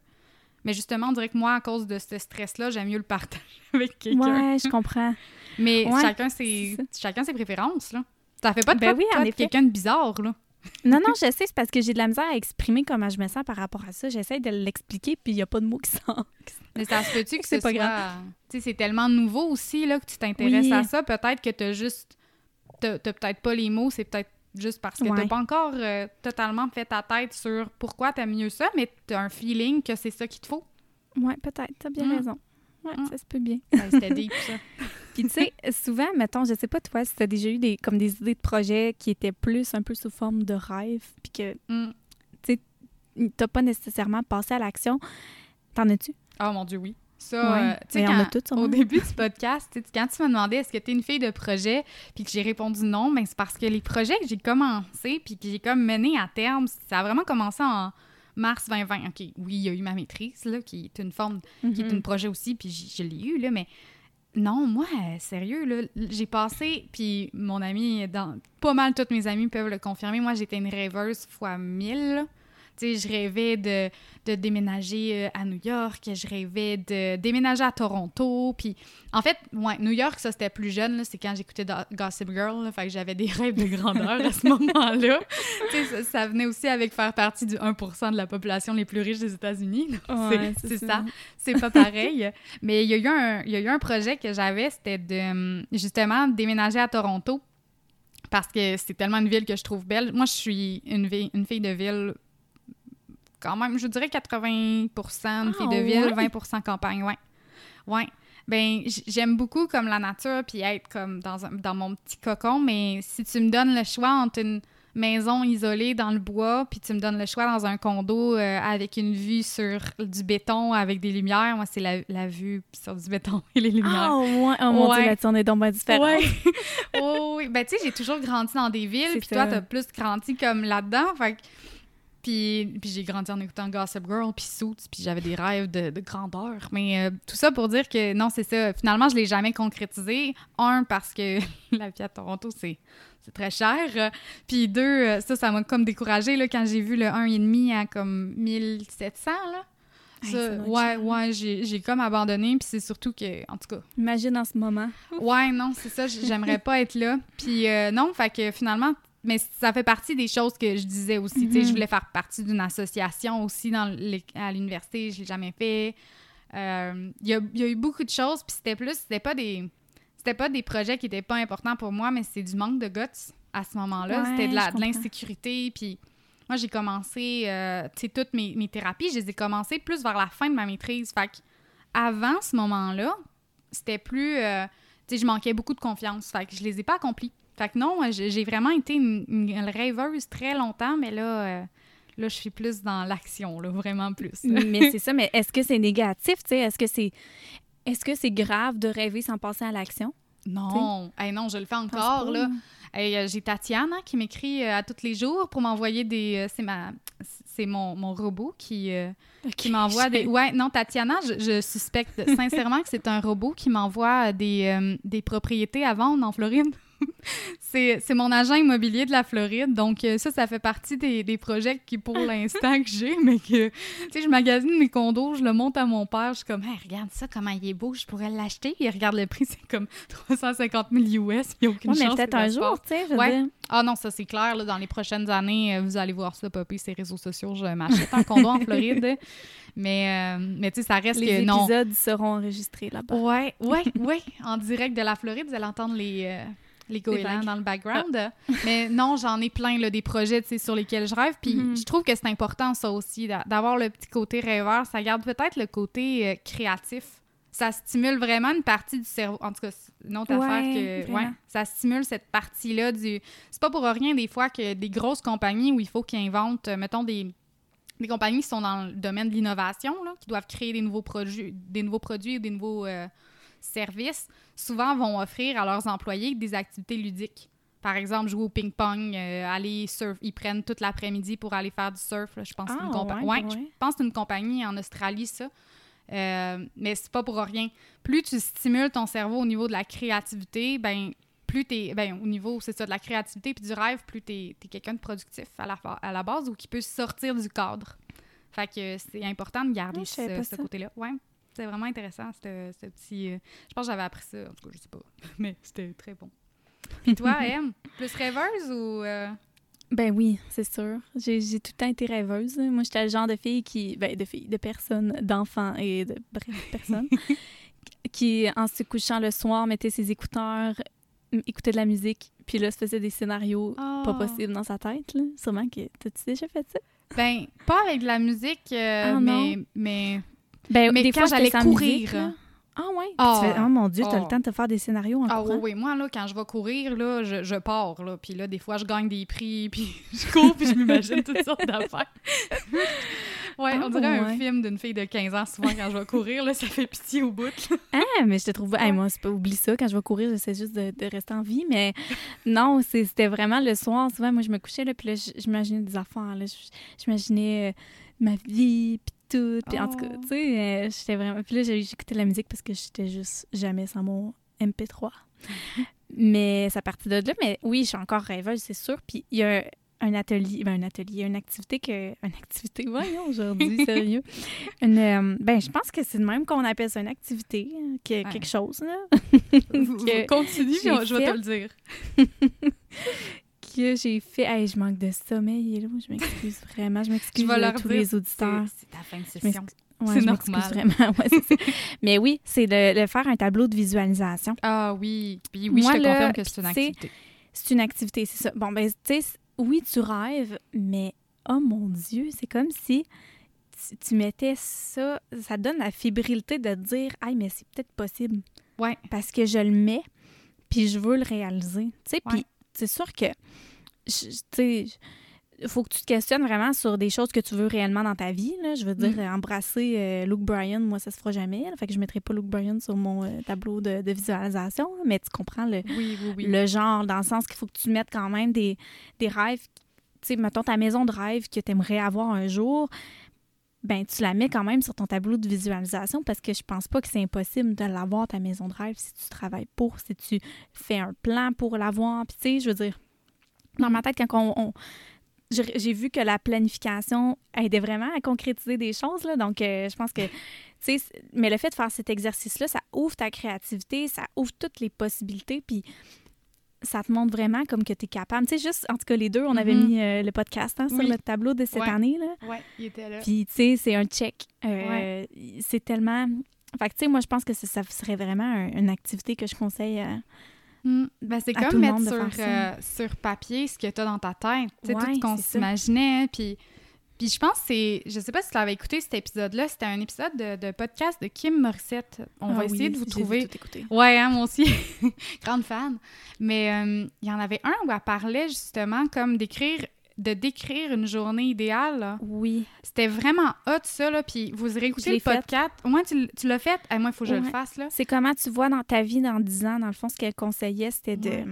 Mais justement, on dirait que moi, à cause de ce stress-là, j'aime mieux le partager avec quelqu'un. ouais, je comprends. Mais Ouais, chacun, ses, c'est chacun ses préférences, là. Ça fait pas de Ben toi- oui, quelqu'un de bizarre, là. Non, non, je sais, c'est parce que j'ai de la misère à exprimer comment je me sens par rapport à ça. J'essaie de l'expliquer, puis il n'y a pas de mots qui sortent. Mais ça se peut-tu que C'est ce pas soit... grave. Tu sais, c'est tellement nouveau aussi, là, que tu t'intéresses Oui. à ça. Peut-être que t'as juste... T'as t'as peut-être pas les mots, c'est peut-être juste parce que t'as Ouais. pas encore euh, totalement fait ta tête sur pourquoi t'aimes mieux ça, mais t'as un feeling que c'est ça qu'il te faut. Ouais, peut-être, t'as bien Mm. raison. Ouais, Mm. ça se peut bien. Ben, C'était deep, ça. Puis tu sais, souvent, mettons, je sais pas toi, si t'as déjà eu des, comme des idées de projets qui étaient plus un peu sous forme de rêve, puis que Mm. t'as pas nécessairement passé à l'action. T'en as-tu? Oh mon Dieu, oui. Ça, Ouais. euh, tu sais, quand- au début du podcast, tu sais, quand tu m'as demandé est-ce que tu es une fille de projet, puis que j'ai répondu non, ben c'est parce que les projets que j'ai commencé, puis que j'ai comme mené à terme, ça a vraiment commencé en mars 2020. OK, oui, il y a eu ma maîtrise, là, qui est une forme, qui est Mhm. un projet aussi, puis je l'ai eu, là, mais non, moi, euh, sérieux, là, j'ai passé, puis mon ami, dans pas mal tous mes amis peuvent le confirmer, moi, j'étais une rêveuse fois mille, je rêvais de, de déménager euh, à New York, je rêvais de déménager à Toronto, puis en fait, ouais, New York, ça, c'était plus jeune, c'est quand j'écoutais Gossip Girl, là, fait que j'avais des rêves de grandeur à ce moment-là. Ça, ça venait aussi avec faire partie du 1% de la population les plus riches des États-Unis. Ouais, c'est ça c'est pas pareil. Mais il y, a eu un, y a eu un projet que j'avais, c'était de hum, justement déménager à Toronto parce que c'est tellement une ville que je trouve belle. Moi, je suis une, une fille de ville, quand même, je dirais 80 une Ah, fille de ville, ouais? 20 campagne, ouais. Ouais. Ben, j'aime beaucoup comme la nature puis être comme dans, un- dans mon petit cocon, mais si tu me donnes le choix entre une maison isolée dans le bois, puis tu me donnes le choix dans un condo euh, avec une vue sur du béton avec des lumières. Moi, c'est la, la vue sur du béton et les lumières. Ah, ouais. Oh mon Ouais. Dieu, là-dessus, on est donc bien différents. Ouais. oh, oui. Ben, tu sais, j'ai toujours grandi dans des villes, puis toi, t'as plus grandi comme là-dedans. Fait que- Puis, puis j'ai grandi en écoutant Gossip Girl, puis Suits, puis j'avais des rêves de, de grandeur. Mais euh, tout ça pour dire que non, c'est ça. Finalement, je l'ai jamais concrétisé. Un, parce que la vie à Toronto, c'est c'est très cher. Puis deux, euh, ça, ça m'a comme découragée là, quand j'ai vu le 1,5 à comme 1700, là. Ça, ouais, cher. ouais, j'ai j'ai comme abandonné. Puis c'est surtout que, en tout cas, Imagine en ce moment. Ouais, non, c'est ça, j'aimerais pas être là. Puis euh, non, fait que finalement, mais ça fait partie des choses que je disais aussi. Tu sais, Mhm. je voulais faire partie d'une association aussi dans à l'université, je l'ai jamais fait. Euh, Il y, a, il y a eu beaucoup de choses, puis c'était plus, c'était pas des, c'était pas des projets qui étaient pas importants pour moi, mais c'est du manque de guts à ce moment-là. Ouais, c'était de je l'insécurité, puis moi j'ai commencé, euh, tu sais, toutes mes, mes thérapies, je les ai commencées plus vers la fin de ma maîtrise. Fait que avant ce moment-là, c'était plus, euh, tu sais, je manquais beaucoup de confiance. Fait que je les ai pas accomplis. Fait que non, j'ai j'ai vraiment été une, une rêveuse très longtemps, mais là, euh, là, je suis plus dans l'action, là, vraiment plus. mais c'est ça, mais est-ce que c'est négatif, tu sais? Est-ce que c'est est-ce que c'est grave de rêver sans passer à l'action? Non, hey, non, je le fais encore, là. Hey, J'ai Tatiana qui m'écrit à tous les jours pour m'envoyer des... c'est ma... C'est mon, mon, robot qui, qui m'envoie des... Ouais, non, Tatiana, je, je suspecte sincèrement que c'est un robot qui m'envoie des, des propriétés à vendre en Floride. C'est mon agent immobilier de la Floride. Donc, euh, ça, ça fait partie des, des projets qui, pour l'instant, que j'ai, mais que, tu sais, je magasine mes condos, je le monte à mon père, je suis comme, hey, regarde ça, comment il est beau, je pourrais l'acheter. Il regarde le prix, c'est comme 350 000 US, il n'y a aucune ouais, chance. mais peut-être un jour, tu sais, ouais. Ah non, ça, c'est clair, là, dans les prochaines années, euh, vous allez voir ça popper ces réseaux sociaux, je m'achète un condo en Floride. Mais, euh, mais tu sais, ça reste les que non. Les épisodes seront enregistrés là-bas. Ouais, ouais, ouais. En direct de la Floride, vous allez entendre les les goélands dans le background. Ah. Mais non, j'en ai plein là, des projets sur lesquels je rêve. Puis Mhm. je trouve que c'est important, ça aussi, d'avoir le petit côté rêveur. Ça garde peut-être le côté euh, créatif. Ça stimule vraiment une partie du cerveau. En tout cas, une autre Ouais, affaire que. Ouais, ça stimule cette partie-là du. C'est pas pour rien, des fois, que des grosses compagnies où il faut qu'ils inventent, euh, mettons, des. Des compagnies qui sont dans le domaine de l'innovation, qui doivent créer des nouveaux produits, des nouveaux produits ou des nouveaux euh, services, souvent vont offrir à leurs employés des activités ludiques. Par exemple, jouer au ping-pong, euh, aller surf. Ils prennent toute l'après-midi pour aller faire du surf. là. Je pense que c'est une, Ah, compa- ouais, je pense une compagnie en Australie, ça. Euh, mais c'est pas pour rien. Plus tu stimules ton cerveau au niveau de la créativité, ben plus t'es ben au niveau c'est ça de la créativité puis du rêve, plus t'es es, quelqu'un de productif à la, fa- à la base ou qui peut sortir du cadre. Fait que c'est important de garder Ah, ce, ce côté-là. Ouais, c'est vraiment intéressant ce petit. euh, je pense que j'avais appris ça, en tout cas je sais pas, mais c'était très bon. Puis toi, M, plus rêveuse ou euh, Ben oui, c'est sûr. J'ai tout le temps été rêveuse. Moi, j'étais le genre de fille qui... Ben, de fille, de personnes, d'enfants et de... Bref, personnes. qui, en se couchant le soir, mettait ses écouteurs, écoutait de la musique, puis là, se faisait des scénarios pas Ah. possibles dans sa tête. Là. Sûrement que... T'as-tu déjà fait ça? Ben, pas avec de la musique, euh, Ah, mais Ben, Mais des quand fois, j'allais courir. Ah ouais? Ah. tu fais, oh mon Dieu, t'as Ah. le temps de te faire des scénarios en Ah courant? oui, oui, moi, là, quand je vais courir, là, je, je pars, là. Puis là, des fois, je gagne des prix, puis je cours, puis je m'imagine toutes sortes d'affaires. ouais, Ah, on dirait un ouais. film d'une fille de 15 ans, souvent, quand je vais courir, là, ça fait pitié au bout. Ah, mais je te trouve. Hey, moi, c'est pas oublie ça. Quand je vais courir, j'essaie juste de, de rester en vie. Mais non, c'était vraiment le soir. Souvent, moi, je me couchais, là, puis là, j'imaginais des affaires. Là, j'imaginais euh, ma vie, puis tout. Puis en tout cas, Oh. tu sais, euh, j'étais vraiment. Puis là, j'écoutais la musique parce que j'étais juste jamais sans mon MP3. mais ça partit de là. Mais oui, je suis encore rêveuse, c'est sûr. Puis il y a un atelier, ben, un atelier, une activité que. Une activité, voyons, aujourd'hui, sérieux. Une, euh, ben, je pense que c'est de même qu'on appelle ça une activité, euh, que, Ouais. quelque chose, là. Que Continue, je vais te le dire. Que j'ai fait. Hey, je manque de sommeil, hello, je m'excuse vraiment. Je m'excuse de leur tous les auditeurs. C'est ta fin de session. Ouais, C'est normal. vraiment. Ouais, c'est ça. Mais oui, c'est de, de faire un tableau de visualisation. Ah oui, puis oui, Moi, je te là, confirme que c'est une activité. C'est une activité, c'est ça. Bon, ben, tu sais, oui, tu rêves, mais oh mon Dieu, c'est comme si tu, tu mettais ça, ça donne la fébrilité de te dire, hey, mais c'est peut-être possible. Ouais. Parce que je le mets, puis je veux le réaliser. Tu sais, Ouais. puis c'est sûr que, tu faut que tu te questionnes vraiment sur des choses que tu veux réellement dans ta vie. Là. Je veux dire, Mm. embrasser euh, Luke Bryan, moi, ça se fera jamais. là. Fait que je mettrai pas Luke Bryan sur mon euh, tableau de, de visualisation. là. Mais tu comprends le, Oui, oui, oui. le genre, dans le sens qu'il faut que tu mettes quand même des, des rêves. Tu sais, mettons ta maison de rêve que tu aimerais avoir un jour, ben tu la mets quand même sur ton tableau de visualisation parce que je pense pas que c'est impossible de l'avoir, ta maison de rêve, si tu travailles pour, si tu fais un plan pour l'avoir. Puis tu sais, je veux dire, dans ma tête, quand on... on- j'ai vu que la planification aidait vraiment à concrétiser des choses, là, donc euh, je pense que, tu sais, mais le fait de faire cet exercice-là, ça ouvre ta créativité, ça ouvre toutes les possibilités, puis ça te montre vraiment comme que tu es capable. Tu sais, juste, en tout cas, les deux, on avait Mhm. mis euh, le podcast hein, sur Oui. le tableau de cette Ouais. année, là. Ouais, il était là. Puis, tu sais, c'est un check. Euh, C'est tellement... Fait que, tu sais, moi, je pense que ça, ça serait vraiment un- une activité que je conseille Mm. Ben, c'est comme mettre sur, euh, sur papier ce que tu as dans ta tête. Ouais, tout ce qu'on s'imaginait. Puis, puis je pense que c'est. Je sais pas si tu avais écouté cet épisode-là. C'était un épisode de, de podcast de Kim Morissette. On Ah va oui, essayer de vous trouver. tout écouté. Ouais, hein, moi aussi. Grande fan. Mais euh, il y en avait un où elle parlait justement comme d'écrire de décrire une journée idéale. là. Oui. C'était vraiment hot, ça, là. Puis vous réécoutez le podcast. Moi, tu, l- tu l'as fait? Eh, moi, il faut que je le fasse, là. C'est comment tu vois dans ta vie dans 10 ans. Dans le fond, ce qu'elle conseillait, c'était de. Ouais.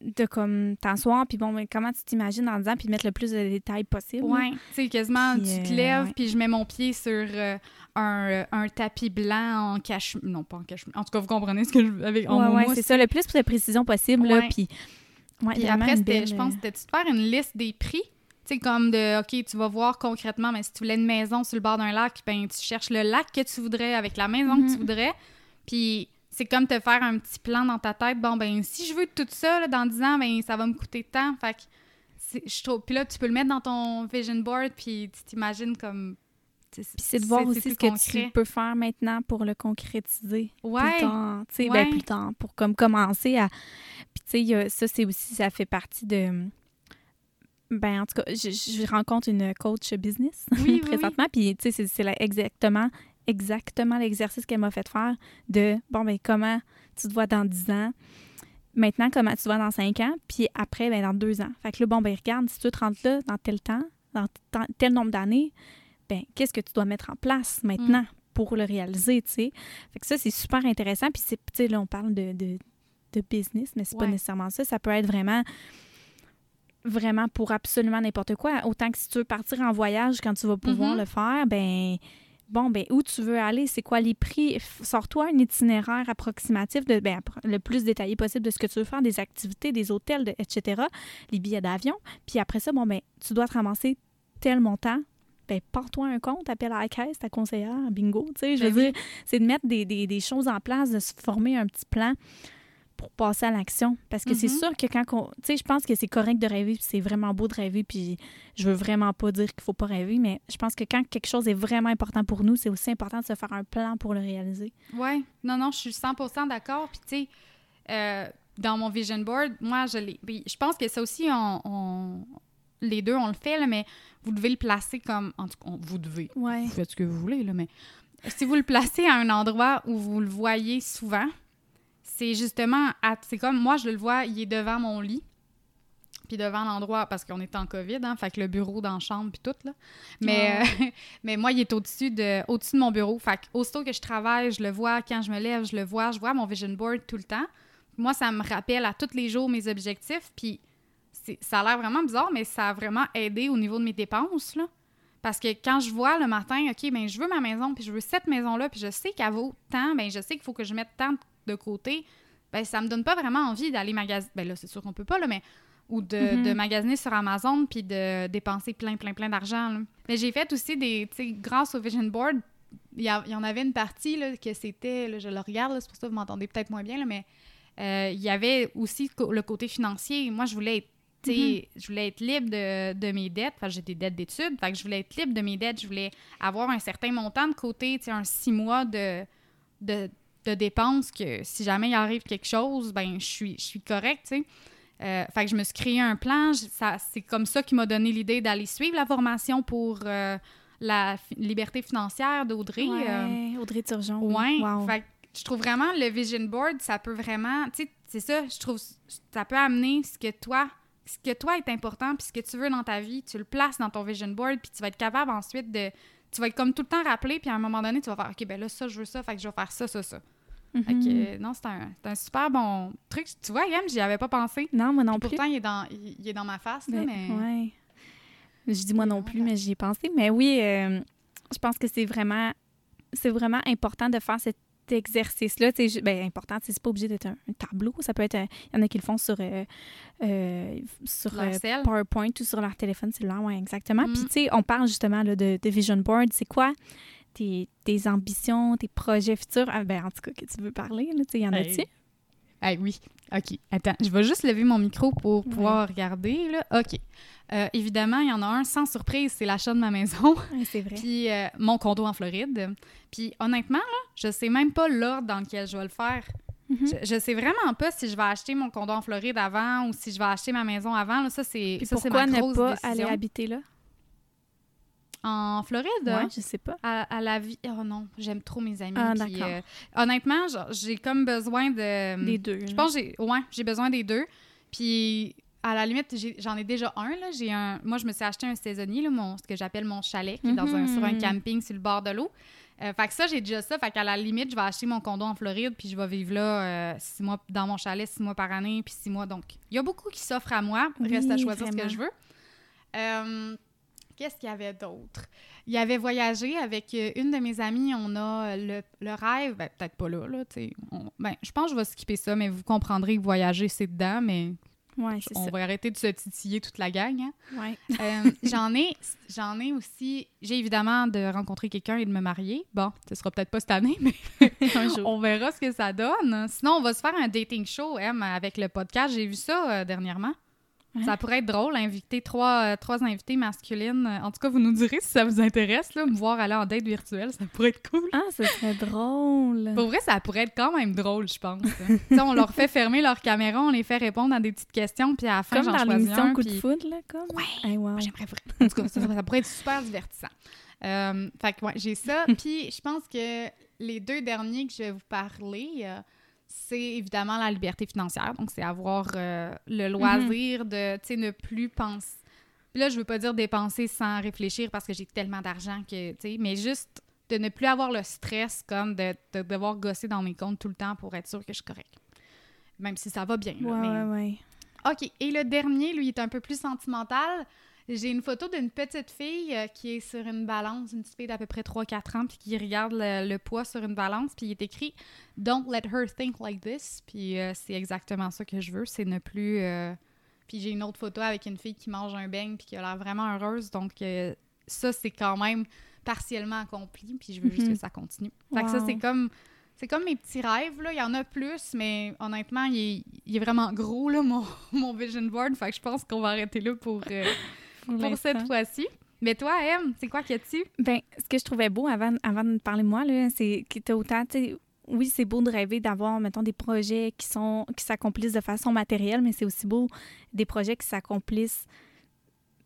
de comme t'asseoir, puis bon, mais comment tu t'imagines dans 10 ans, puis de mettre le plus de détails possible. Ouais, tu sais, quasiment, Puis, tu te euh, lèves, ouais. puis je mets mon pied sur euh, un, euh, un tapis blanc en cachemire. Non, pas en cachemire. En tout cas, vous comprenez ce que je avec en Ouais, c'est ça, le plus de précision possible, là, puis... Ouais, Puis après, belle, je pense, euh, c'était de faire une liste des prix. Tu sais, comme de, OK, tu vas voir concrètement, mais si tu voulais une maison sur le bord d'un lac, ben tu cherches le lac que tu voudrais avec la maison que tu Mhm. voudrais. Puis c'est comme te faire un petit plan dans ta tête. Bon, ben si je veux tout ça là, dans 10 ans, ben ça va me coûter tant. Fait que, c'est- je trouve... Puis là, tu peux le mettre dans ton vision board, puis tu t'imagines comme... Puis c'est de voir aussi ce que concret. tu peux faire maintenant pour le concrétiser. Ouais. Plus tard, tu sais, Ouais. ben, plus tard, pour comme commencer à... Puis tu sais, ça, c'est aussi, ça fait partie de... Ben, en tout cas, je, je rencontre une coach business Oui, oui, présentement, puis tu sais, c'est- exactement, exactement l'exercice qu'elle m'a fait faire de, bon, ben, comment tu te vois dans 10 ans, maintenant, comment tu te vois dans 5 ans, puis après, ben, dans 2 ans. Fait que là, bon, ben, regarde, si tu te rentres là, dans tel temps, dans tel nombre d'années, ben, qu'est-ce que tu dois mettre en place maintenant pour le réaliser, tu sais? Fait que ça, c'est super intéressant. Puis, c'est- tu sais, là, on parle de, de, de business, mais c'est pas Ouais. nécessairement ça. Ça peut être vraiment, vraiment pour absolument n'importe quoi. Autant que si tu veux partir en voyage quand tu vas pouvoir Mhm. le faire, ben bon, ben où tu veux aller, c'est quoi les prix? Sors-toi un itinéraire approximatif, de, ben, le plus détaillé possible de ce que tu veux faire, des activités, des hôtels, de- etc., les billets d'avion. Puis après ça, bon, ben tu dois te ramasser tel montant. Ben, porte-toi un compte, appelle à la caisse, ta conseillère, bingo. Tu sais, je veux Ben oui. dire, c'est de mettre des, des- des choses en place, de se former un petit plan pour passer à l'action. Parce que c'est Mhm. sûr que quand on... Tu sais, je pense que c'est correct de rêver, puis c'est vraiment beau de rêver, puis je veux vraiment pas dire qu'il faut pas rêver, mais je pense que quand quelque chose est vraiment important pour nous, c'est aussi important de se faire un plan pour le réaliser. Ouais, non, non, je suis 100% d'accord. Puis, tu sais, euh, dans mon vision board, moi, je l'ai. puis je pense que ça aussi, on, on- les deux, on le fait, là, mais vous devez le placer comme. En tout cas, vous devez. Ouais. Vous faites ce que vous voulez, là, mais si vous le placez à un endroit où vous le voyez souvent, c'est justement. à- C'est comme moi, je le vois, il est devant mon lit. Puis devant l'endroit, parce qu'on est en COVID, hein, fait que le bureau dans la chambre, puis tout, là. Mais, euh, mais moi, il est au-dessus de, au-dessus de mon bureau. Fait que aussitôt que je travaille, je le vois. Quand je me lève, je le vois. Je vois mon vision board tout le temps. Moi, ça me rappelle à tous les jours mes objectifs. Puis ça a l'air vraiment bizarre, mais ça a vraiment aidé au niveau de mes dépenses, là. Parce que quand je vois le matin, OK, ben je veux ma maison, puis je veux cette maison-là, puis je sais qu'elle vaut tant, ben je sais qu'il faut que je mette tant de côté, ben ça me donne pas vraiment envie d'aller magasiner. Ben là, c'est sûr qu'on peut pas, là, mais... Ou de, Mhm. de magasiner sur Amazon, puis de dépenser plein, plein, plein d'argent. Mais j'ai fait aussi des... Tu sais, grâce au Vision Board, il y, en avait une partie, là, que c'était... je le regarde, c'est pour ça que vous m'entendez peut-être moins bien, là, mais... euh, il y avait aussi le côté financier. Moi, je voulais être sais, je voulais être libre de, de mes dettes. J'ai des dettes d'études. Fait que je voulais être libre de mes dettes. Je voulais avoir un certain montant de côté, un six mois de, de, de dépenses que si jamais il arrive quelque chose, ben je suis, je suis correcte, tu sais. Euh, fait que je me suis créé un plan. C'est comme ça qui m'a donné l'idée d'aller suivre la formation pour euh, la liberté financière d'Audrey. euh, Ouais, Audrey Turgeon. Ouais. oui. Wow. Fait que je trouve vraiment le vision board, ça peut vraiment, tu sais, c'est ça, je trouve, ça peut amener ce que toi, ce que toi est important, puis ce que tu veux dans ta vie, tu le places dans ton vision board, puis tu vas être capable ensuite de, tu vas être comme tout le temps rappelé, puis à un moment donné, tu vas faire, ok, ben là ça, je veux ça, fait que je vais faire ça, ça, ça. Fait Mhm. que, euh, non, c'est un, un super bon truc. Tu vois, Yann, j'y avais pas pensé. Non, moi non Puis plus. Pourtant, il est dans, il, il est dans ma face, là, Ben, mais. ouais. Je dis moi non plus, mais j'y ai pensé. Mais oui, euh, je pense que c'est vraiment, c'est vraiment important de faire cet exercice-là. Ben, important, c'est pas obligé d'être un, un tableau. Ça peut être. Il y en a qui le font sur, euh, euh, sur euh. PowerPoint ou sur leur téléphone cellulaire. Oui, exactement. Mm. Puis, tu sais, on parle justement là, de, de Vision Board. C'est quoi tes, tes ambitions, tes projets futurs? Ah, ben, en tout cas, que tu veux parler, là, y en a-tu? Ah oui. OK. Attends, je vais juste lever mon micro pour pouvoir regarder. Là. OK. Euh, évidemment, il y en a un sans surprise, c'est l'achat de ma maison. Ouais, c'est vrai. Puis euh, mon condo en Floride. Puis honnêtement, là, je sais même pas l'ordre dans lequel je vais le faire. Mhm. Je, je sais vraiment pas si je vais acheter mon condo en Floride avant ou si je vais acheter ma maison avant. Là, ça, c'est pourquoi ma ne grosse pas décision. aller habiter là? En Floride? Ouais, je sais pas. À, à la vie. Oh non, j'aime trop mes amis. Ah, puis, euh, honnêtement, j'ai comme besoin de. Les deux. Je pense que j'ai ouais, j'ai besoin des deux. Puis à la limite, j'en ai, déjà un. Là. J'ai un. Moi, je me suis acheté un saisonnier, là, mon, ce que j'appelle mon chalet, qui est dans un, sur un Mhm. camping sur le bord de l'eau. Euh, fait que ça, j'ai déjà ça. Fait qu'à la limite, je vais acheter mon condo en Floride, puis je vais vivre là euh, six mois dans mon chalet, six mois par année, puis six mois. Donc, il y a beaucoup qui s'offrent à moi. Reste à choisir ce que je veux. Euh, Qu'est-ce qu'il y avait d'autre? Il y avait voyagé avec euh, une de mes amies. On a le, le rêve, ben, peut-être pas là, là, on- Ben, je pense que je vais skipper ça, mais vous comprendrez que voyager, c'est dedans, mais Ouais, on ça. va arrêter de se titiller toute la gang. hein. Ouais. Euh, j'en ai, j'en ai aussi. J'ai évidemment de rencontrer quelqu'un et de me marier. Bon, ce sera peut-être pas cette année, mais un jour. on verra ce que ça donne. Sinon, on va se faire un dating show, Em, avec le podcast. J'ai vu ça euh, dernièrement. Ouais. Ça pourrait être drôle, inviter trois, euh, trois invités masculines. En tout cas, vous nous direz si ça vous intéresse, là, me voir aller en date virtuelle, ça pourrait être cool. Ah, ce serait drôle. Pour vrai, ça pourrait être quand même drôle, je pense. On leur fait fermer leur caméra, on les fait répondre à des petites questions, puis à la fin, Comme j'en dans choisis l'émission un, Coup de puis- foudre, là, comme? Ouais. Hey, wow. Moi, J'aimerais vraiment. En tout cas, ça, ça pourrait être super divertissant. Euh, fait que, ouais, j'ai ça. Puis, je pense que les deux derniers que je vais vous parler, euh, c'est évidemment la liberté financière. Donc, c'est avoir euh, le loisir de, tu sais, ne plus penser. Puis là, je veux pas dire dépenser sans réfléchir parce que j'ai tellement d'argent que, tu sais, mais juste de ne plus avoir le stress comme de, de devoir gosser dans mes comptes tout le temps pour être sûr que je suis correcte. Même si ça va bien. là, Ouais, mais- ouais, ouais. OK. Et le dernier, lui, est un peu plus sentimental. J'ai une photo d'une petite fille euh, qui est sur une balance, une petite fille d'à peu près 3-4 ans, puis qui regarde le, le poids sur une balance, puis il est écrit « Don't let her think like this ». Puis euh, c'est exactement ça que je veux, c'est ne plus... euh, Puis j'ai une autre photo avec une fille qui mange un beigne, puis qui a l'air vraiment heureuse, donc euh, ça, c'est quand même partiellement accompli, puis je veux juste Mhm. que ça continue. Fait que ça, c'est comme... C'est comme mes petits rêves, là. Il y en a plus, mais honnêtement, il est, il est vraiment gros, là, mon, mon vision board. Fait que je pense qu'on va arrêter là pour, Pour cette fois-ci. Mais toi, Em, c'est quoi qu'il y a-tu? Ben, ce que je trouvais beau avant, avant de parler de moi, là, c'est que t'as autant, tu sais, oui, c'est beau de rêver d'avoir, mettons, des projets qui sont qui s'accomplissent de façon matérielle, mais c'est aussi beau des projets qui s'accomplissent,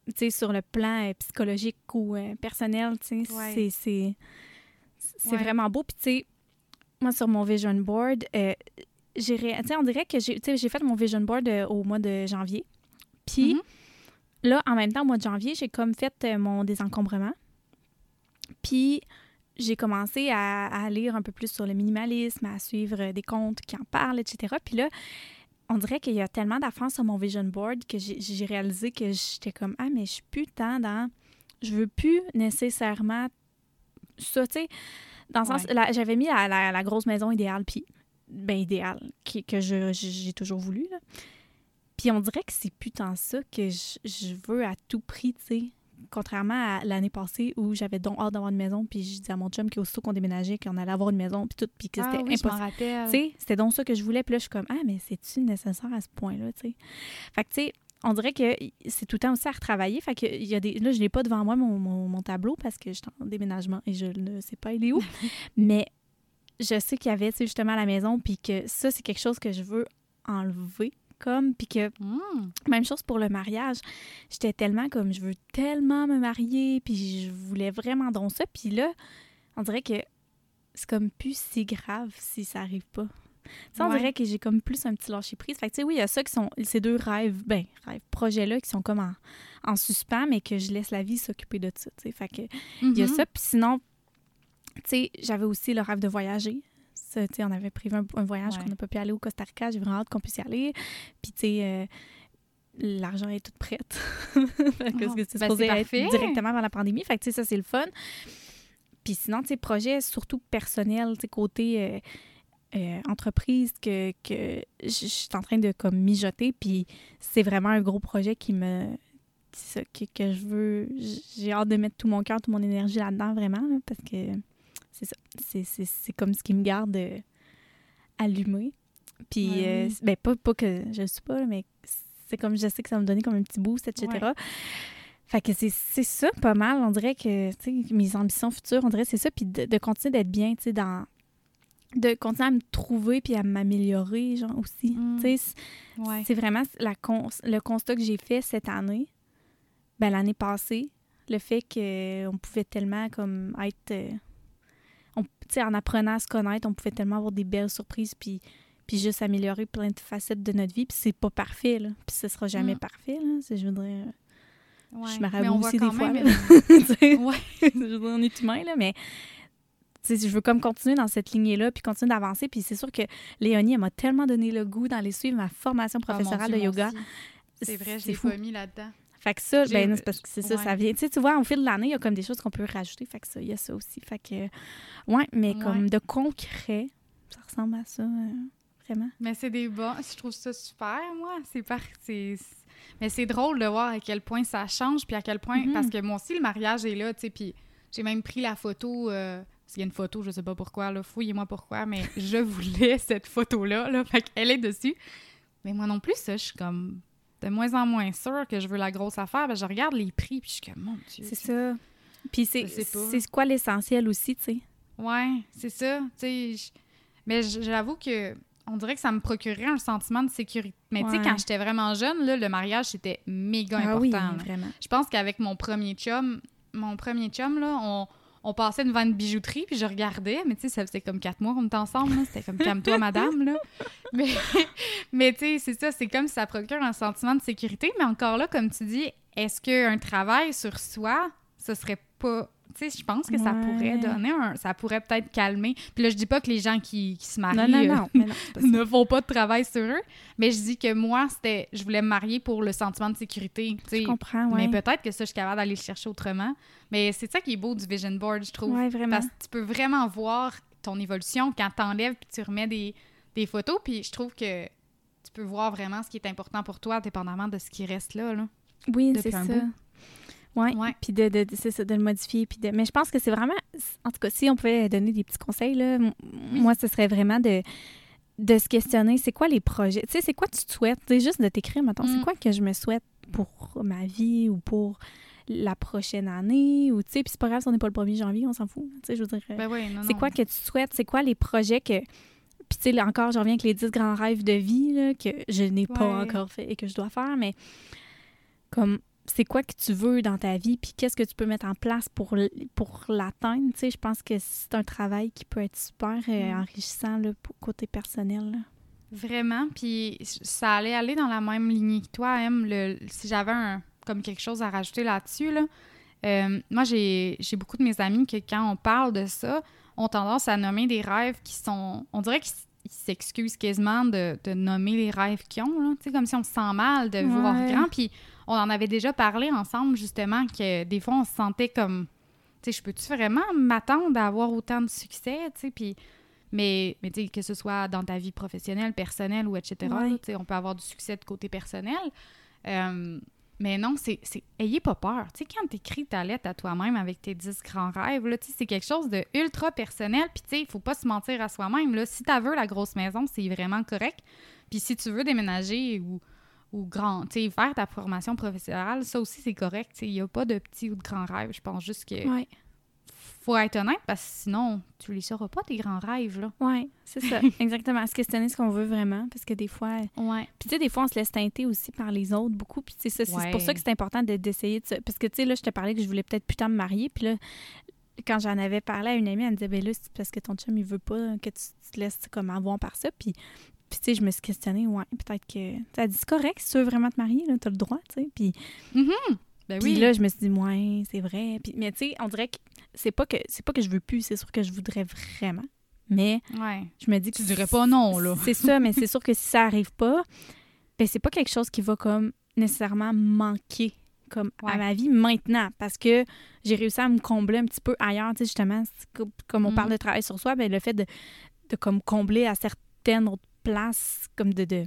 tu sais, sur le plan euh, psychologique ou euh, personnel, tu sais. Ouais. C'est- Ouais. vraiment beau. Puis, tu sais, moi, sur mon vision board, euh, on dirait que j'ai fait mon vision board euh, au mois de janvier. Puis, Mhm. Là, en même temps, au mois de janvier, j'ai comme fait euh, mon désencombrement. Puis, j'ai commencé à, à lire un peu plus sur le minimalisme, à suivre euh, des comptes qui en parlent, etc. Puis là, on dirait qu'il y a tellement d'affaires sur mon vision board que j'ai réalisé que j'étais comme Ah, mais je suis plus tant dans. Je veux plus nécessairement ça, tu sais. Dans le sens, Ouais. j'avais mis la, la- la grosse maison idéale, puis, ben idéale, qui, que j'ai toujours voulu, là. Puis on dirait que c'est plus tant ça que je, je veux à tout prix, tu sais. Contrairement à l'année passée où j'avais donc hâte d'avoir une maison, puis je disais à mon chum qu'aussitôt qu'on déménageait, qu'on allait avoir une maison, puis tout, puis que c'était Ah oui, impossible. Tu sais, c'était donc ça que je voulais. Puis là, je suis comme, ah, mais c'est-tu nécessaire à ce point-là, tu sais? Fait que, tu sais, on dirait que c'est tout le temps aussi à retravailler. Fait que, y a des... Là, je l'ai pas devant moi, mon, mon, mon tableau, parce que je suis en déménagement et je ne sais pas, il est où. mais je sais qu'il y avait, tu sais, justement, à la maison, puis que ça, c'est quelque chose que je veux enlever, comme, puis que Hmm. même chose pour le mariage. J'étais tellement comme, je veux tellement me marier, puis je voulais vraiment donc ça. Puis là, on dirait que c'est comme plus si grave si ça arrive pas. Sais, on Ouais. dirait que j'ai comme plus un petit lâcher prise. Fait que, tu sais, oui, il y a ça qui sont, ces deux rêves, ben, rêves, projets-là qui sont comme en, en suspens, mais que je laisse la vie s'occuper de ça, tu sais. Fait que, il y a Mhm. ça. Puis sinon, tu sais, j'avais aussi le rêve de voyager. Ça, tu sais, on avait prévu un, un voyage Ouais. qu'on n'a pas pu aller au Costa Rica. J'ai vraiment hâte qu'on puisse y aller. Puis, tu sais, euh, l'argent est toute prête. Fait que Oh, c'est ben, supposé c'est être parfait. directement avant la pandémie. Fait que, tu sais, ça, c'est le fun. Puis sinon, tu sais, projet surtout personnel, tu sais, côté euh, euh, entreprise que, que je suis en train de comme mijoter. Puis c'est vraiment un gros projet qui me... qui- que, que je veux... J'ai hâte de mettre tout mon cœur, toute mon énergie là-dedans, vraiment, là, parce que c'est ça. C'est- C'est c'est comme ce qui me garde euh, allumée. Puis, euh, ben, pas, pas que je le suis pas, mais c'est comme je sais que ça va me donner comme un petit boost, etc. Ouais. Fait que c'est c'est ça, pas mal. On dirait que, tu sais, mes ambitions futures, on dirait que c'est ça. Puis de, de continuer d'être bien, tu sais, dans. De continuer à me trouver puis à m'améliorer, genre, aussi. Mm. Tu sais, c'est- Ouais. vraiment la cons- le constat que j'ai fait cette année, ben, l'année passée, le fait qu'on pouvait tellement, comme, être. Euh, on- en apprenant à se connaître, on pouvait tellement avoir des belles surprises puis, puis juste améliorer plein de facettes de notre vie. Puis c'est pas parfait, là. Puis ce sera jamais Mm. parfait, là. Je voudrais... Ouais. Je me aussi des fois, même Ouais. je on est humain, là, mais... je veux comme continuer dans cette lignée-là, puis continuer d'avancer. Puis c'est sûr que Léonie, elle m'a tellement donné le goût d'aller suivre ma formation Ah, professorale Dieu, de yoga. C'est vrai, je l'ai pas mis là-dedans. Fait que ça, ben, c'est parce que c'est ça, ouais. ça vient. Tu sais, tu vois, au fil de l'année, il y a comme des choses qu'on peut rajouter. Fait que ça, il y a ça aussi. Fait que, ouais, mais Ouais. comme de concret, ça ressemble à ça, euh, vraiment. Mais c'est des bons. Je trouve ça super, moi. C'est par... c'est- Mais c'est drôle de voir à quel point ça change, puis à quel point. Mhm. Parce que moi aussi, le mariage est là, tu sais. Puis j'ai même pris la photo. euh, qu'il y a une photo, je sais pas pourquoi, là. Fouillez-moi pourquoi, mais je voulais cette photo-là, là. Fait qu'elle est dessus. Mais moi non plus, ça, je suis comme de moins en moins sûre que je veux la grosse affaire. Ben, je regarde les prix, puis je suis comme, mon Dieu. C'est ça. Puis c'est quoi l'essentiel aussi, tu sais? Ouais, c'est ça. Tu sais, je- mais j'avoue que on dirait que ça me procurait un sentiment de sécurité. Mais tu sais, quand j'étais vraiment jeune, là, le mariage, c'était méga Ah oui, important. là. vraiment. Je pense qu'avec mon premier chum, mon premier chum, là, on, on passait devant une bijouterie, puis je regardais, mais tu sais, ça faisait comme quatre mois qu'on était ensemble. C'était comme calme-toi, madame, là. Mais, mais tu sais, c'est ça, c'est comme ça procure un sentiment de sécurité. Mais encore là, comme tu dis, est-ce qu'un travail sur soi, ce serait pas. Tu sais, je pense que ça Ouais. pourrait donner un. Ça pourrait peut-être calmer. Puis là, je dis pas que les gens qui, qui se marient. Non, non, euh, non. ne font pas de travail sur eux. Mais je dis que moi, c'était, je voulais me marier pour le sentiment de sécurité. tu sais. Je comprends, ouais. Mais peut-être que ça, je suis capable d'aller le chercher autrement. Mais c'est ça qui est beau du vision board, je trouve. Ouais, vraiment. Parce que tu peux vraiment voir ton évolution quand tu enlèves puis tu remets des, des photos. Puis je trouve que tu peux voir vraiment ce qui est important pour toi, dépendamment de ce qui reste là. là. Oui, c'est ça. bout. Ouais. Puis de, de, de- ça, de le modifier. Puis de... Mais je pense que c'est vraiment. En tout cas, si on pouvait donner des petits conseils, là, moi, ce serait vraiment de, de se questionner c'est quoi les projets? Tu sais, c'est quoi tu te souhaites? C'est juste de t'écrire, maintenant, Mm. c'est quoi que je me souhaite pour ma vie ou pour la prochaine année? Ou, tu sais, puis c'est pas grave si on n'est pas le 1er janvier, on s'en fout. Tu sais, je veux dire. euh, Ben oui, c'est quoi que tu souhaites? C'est quoi les projets que. Puis, tu sais, encore, je reviens avec les 10 grands rêves de vie là, que je n'ai pas encore fait et que je dois faire, mais comme c'est quoi que tu veux dans ta vie, puis qu'est-ce que tu peux mettre en place pour, pour l'atteindre? Tu sais, je pense que c'est un travail qui peut être super euh, Mm. enrichissant là, pour côté personnel. là. Vraiment. Puis ça allait aller dans la même lignée que toi, Em. Le, si j'avais un, comme quelque chose à rajouter là-dessus, là, euh, moi, j'ai j'ai beaucoup de mes amis que quand on parle de ça, ont tendance à nommer des rêves qui sont. On dirait qu'ils s'excusent quasiment de, de nommer les rêves qu'ils ont, là. Comme si on se sent mal de voir grand. Puis on en avait déjà parlé ensemble, justement, que des fois, on se sentait comme. Tu sais, je peux-tu vraiment m'attendre à avoir autant de succès, tu sais? Puis. Mais, mais tu sais, que ce soit dans ta vie professionnelle, personnelle ou etc., Ouais. là, tu sais, on peut avoir du succès de côté personnel. Euh, mais non, c'est, c'est ayez pas peur. Tu sais, quand tu écris ta lettre à toi-même avec tes 10 grands rêves, là, tu sais, c'est quelque chose de ultra personnel. Puis, tu sais, il faut pas se mentir à soi-même. Là. Si tu veux la grosse maison, c'est vraiment correct. Puis, si tu veux déménager ou, ou grand, tu sais, faire ta formation professionnelle, ça aussi, c'est correct. Tu sais, il n'y a pas de petits ou de grands rêves. Je pense juste que Ouais, faut être honnête parce que sinon, tu les sauras pas, tes grands rêves, là. ouais, c'est ça. Exactement. Se questionner ce qu'on veut vraiment, parce que des fois, Ouais. Puis tu sais, des fois, on se laisse teinter aussi par les autres beaucoup. Puis ça, c'est Ouais. pour ça que c'est important de- d'essayer de, se- Parce que tu sais, là, je te parlais que je voulais peut-être plus tard me marier. Puis là, quand j'en avais parlé à une amie, elle me disait, ben là, c'est parce que ton chum, il veut pas que tu, tu te laisses comme avoir par ça. Puis, puis tu sais, je me suis questionnée, ouais, peut-être que. A dit, c'est correct, si tu veux vraiment te marier, là, t'as le droit, tu sais. Puis, Ben puis oui. là, je me suis dit, ouais, c'est vrai. Puis, mais tu sais, on dirait que c'est pas que c'est pas que je veux plus, c'est sûr que je voudrais vraiment. Mais ouais. je me dis que Tu dirais pas non, là. c'est ça, mais c'est sûr que si ça arrive pas, ben c'est pas quelque chose qui va comme nécessairement manquer comme à ma vie maintenant parce que j'ai réussi à me combler un petit peu ailleurs, tu sais justement, comme on Mhm. parle de travail sur soi, ben le fait de, de comme combler à certaines autres places comme de, de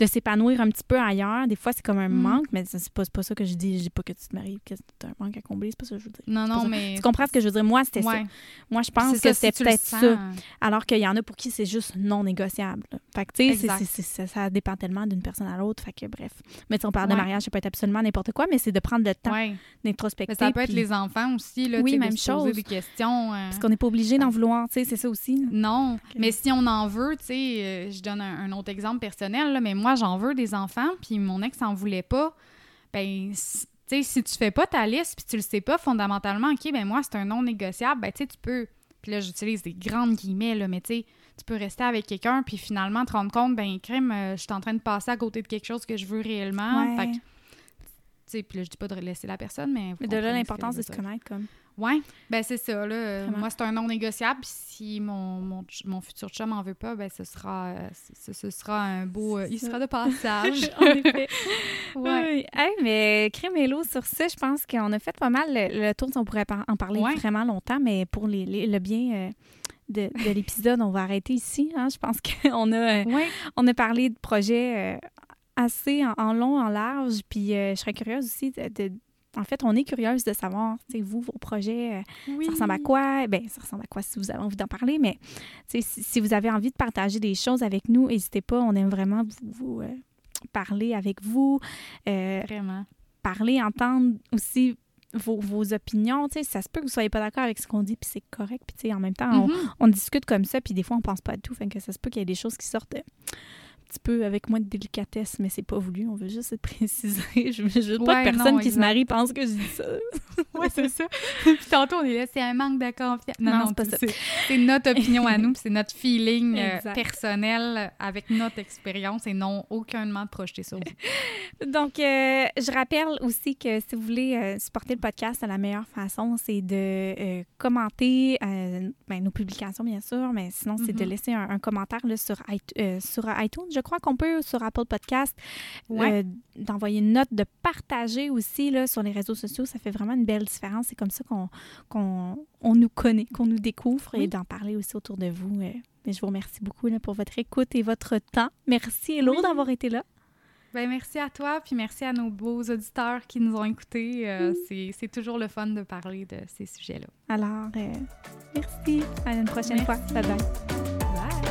de s'épanouir un petit peu ailleurs, des fois c'est comme un Mhm. manque, mais c'est pas, pas ça que je dis, je dis pas que tu te maries, que t'as un manque à combler, c'est pas ça que je veux dire. Non, non, ça. mais. Tu comprends ce que je veux dire? Moi, c'était Ouais. ça. Moi, je pense que si c'était tu le peut-être ça. Alors qu'il y en a pour qui c'est juste non négociable. là. Fait que, tu sais, ça, ça dépend tellement d'une personne à l'autre. Fait que, bref. Mais tu sais, on parle de mariage, ça peut être absolument n'importe quoi, mais c'est de prendre le temps Ouais. d'introspecter. Ça peut être les enfants aussi, là. Oui, tu de même poser chose. des questions. euh, Parce qu'on n'est pas obligé d'en vouloir, tu sais, c'est ça aussi. Non, mais si on en veut, tu sais, euh, je donne un, un autre exemple personnel, là, mais moi, j'en veux des enfants, puis mon ex en voulait pas. Ben, tu sais, si tu fais pas ta liste, puis tu le sais pas fondamentalement, OK, ben moi, c'est un non négociable, ben tu sais, tu peux... Puis là, j'utilise des grandes guillemets, là, mais tu sais, tu peux rester avec quelqu'un, puis finalement te rendre compte, ben, crème, euh, je suis en train de passer à côté de quelque chose que je veux réellement. Ouais. Fait que, tu sais, puis là, je dis pas de laisser la personne, mais. Mais de là, l'importance de veux se connaître, comme. Ouais, ben c'est ça, là. Vraiment. Moi, c'est un non négociable. Si mon, mon, mon futur chum en veut pas, ben ce sera, euh, ce, ce sera un beau... euh, il sera de passage. en effet. ouais. Oui. Hey, mais sur ça, je pense qu'on a fait pas mal le, le tour. On pourrait par- en parler Ouais. vraiment longtemps, mais pour les, les- le bien euh, de, de l'épisode, on va arrêter ici. hein. Je pense qu'on a, Ouais. on a parlé de projets assez en, en long, en large. Puis euh, je serais curieuse aussi de. de- en fait, on est curieuse de savoir, tu sais, vous, vos projets, euh, Oui. ça ressemble à quoi? Ben, ça ressemble à quoi si vous avez envie d'en parler, mais si, si vous avez envie de partager des choses avec nous, n'hésitez pas. On aime vraiment vous, vous, euh, parler avec vous, euh, Vraiment. parler, entendre aussi vos, vos opinions. Tu sais, ça se peut que vous soyez pas d'accord avec ce qu'on dit, puis c'est correct. Puis tu sais, en même temps, on, Mhm. on discute comme ça, puis des fois, on pense pas à tout. Fait que ça se peut qu'il y ait des choses qui sortent euh, petit peu avec moins de délicatesse, mais c'est pas voulu. On veut juste précisé. Je, veux pas Ouais, que personne non, qui se marie pense que je dis ça. Ouais, c'est ça. puis tantôt, on est là, c'est un manque de confiance. Non, Non, non, c'est pas ça. c'est notre opinion à nous, c'est notre feeling euh, personnel avec notre expérience et non aucunement projeté sur vous. Donc, euh, je rappelle aussi que si vous voulez euh, supporter le podcast, la meilleure façon, c'est de commenter ben, nos publications, bien sûr, mais sinon, c'est de Mhm. laisser un, un commentaire là, sur, sur iTunes. Je crois qu'on peut sur Apple Podcast Ouais. euh, d'envoyer une note, de partager aussi là, sur les réseaux sociaux. Ça fait vraiment une belle différence. C'est comme ça qu'on on nous connaît, qu'on nous découvre et d'en parler aussi autour de vous. euh. Mais je vous remercie beaucoup là, pour votre écoute et votre temps. Merci, Hello, Oui. d'avoir été là. Ben, merci à toi, puis merci à nos beaux auditeurs qui nous ont écoutés. Euh, c'est- C'est toujours le fun de parler de ces sujets-là. Alors, euh, merci. À une prochaine Merci. fois. Bye bye.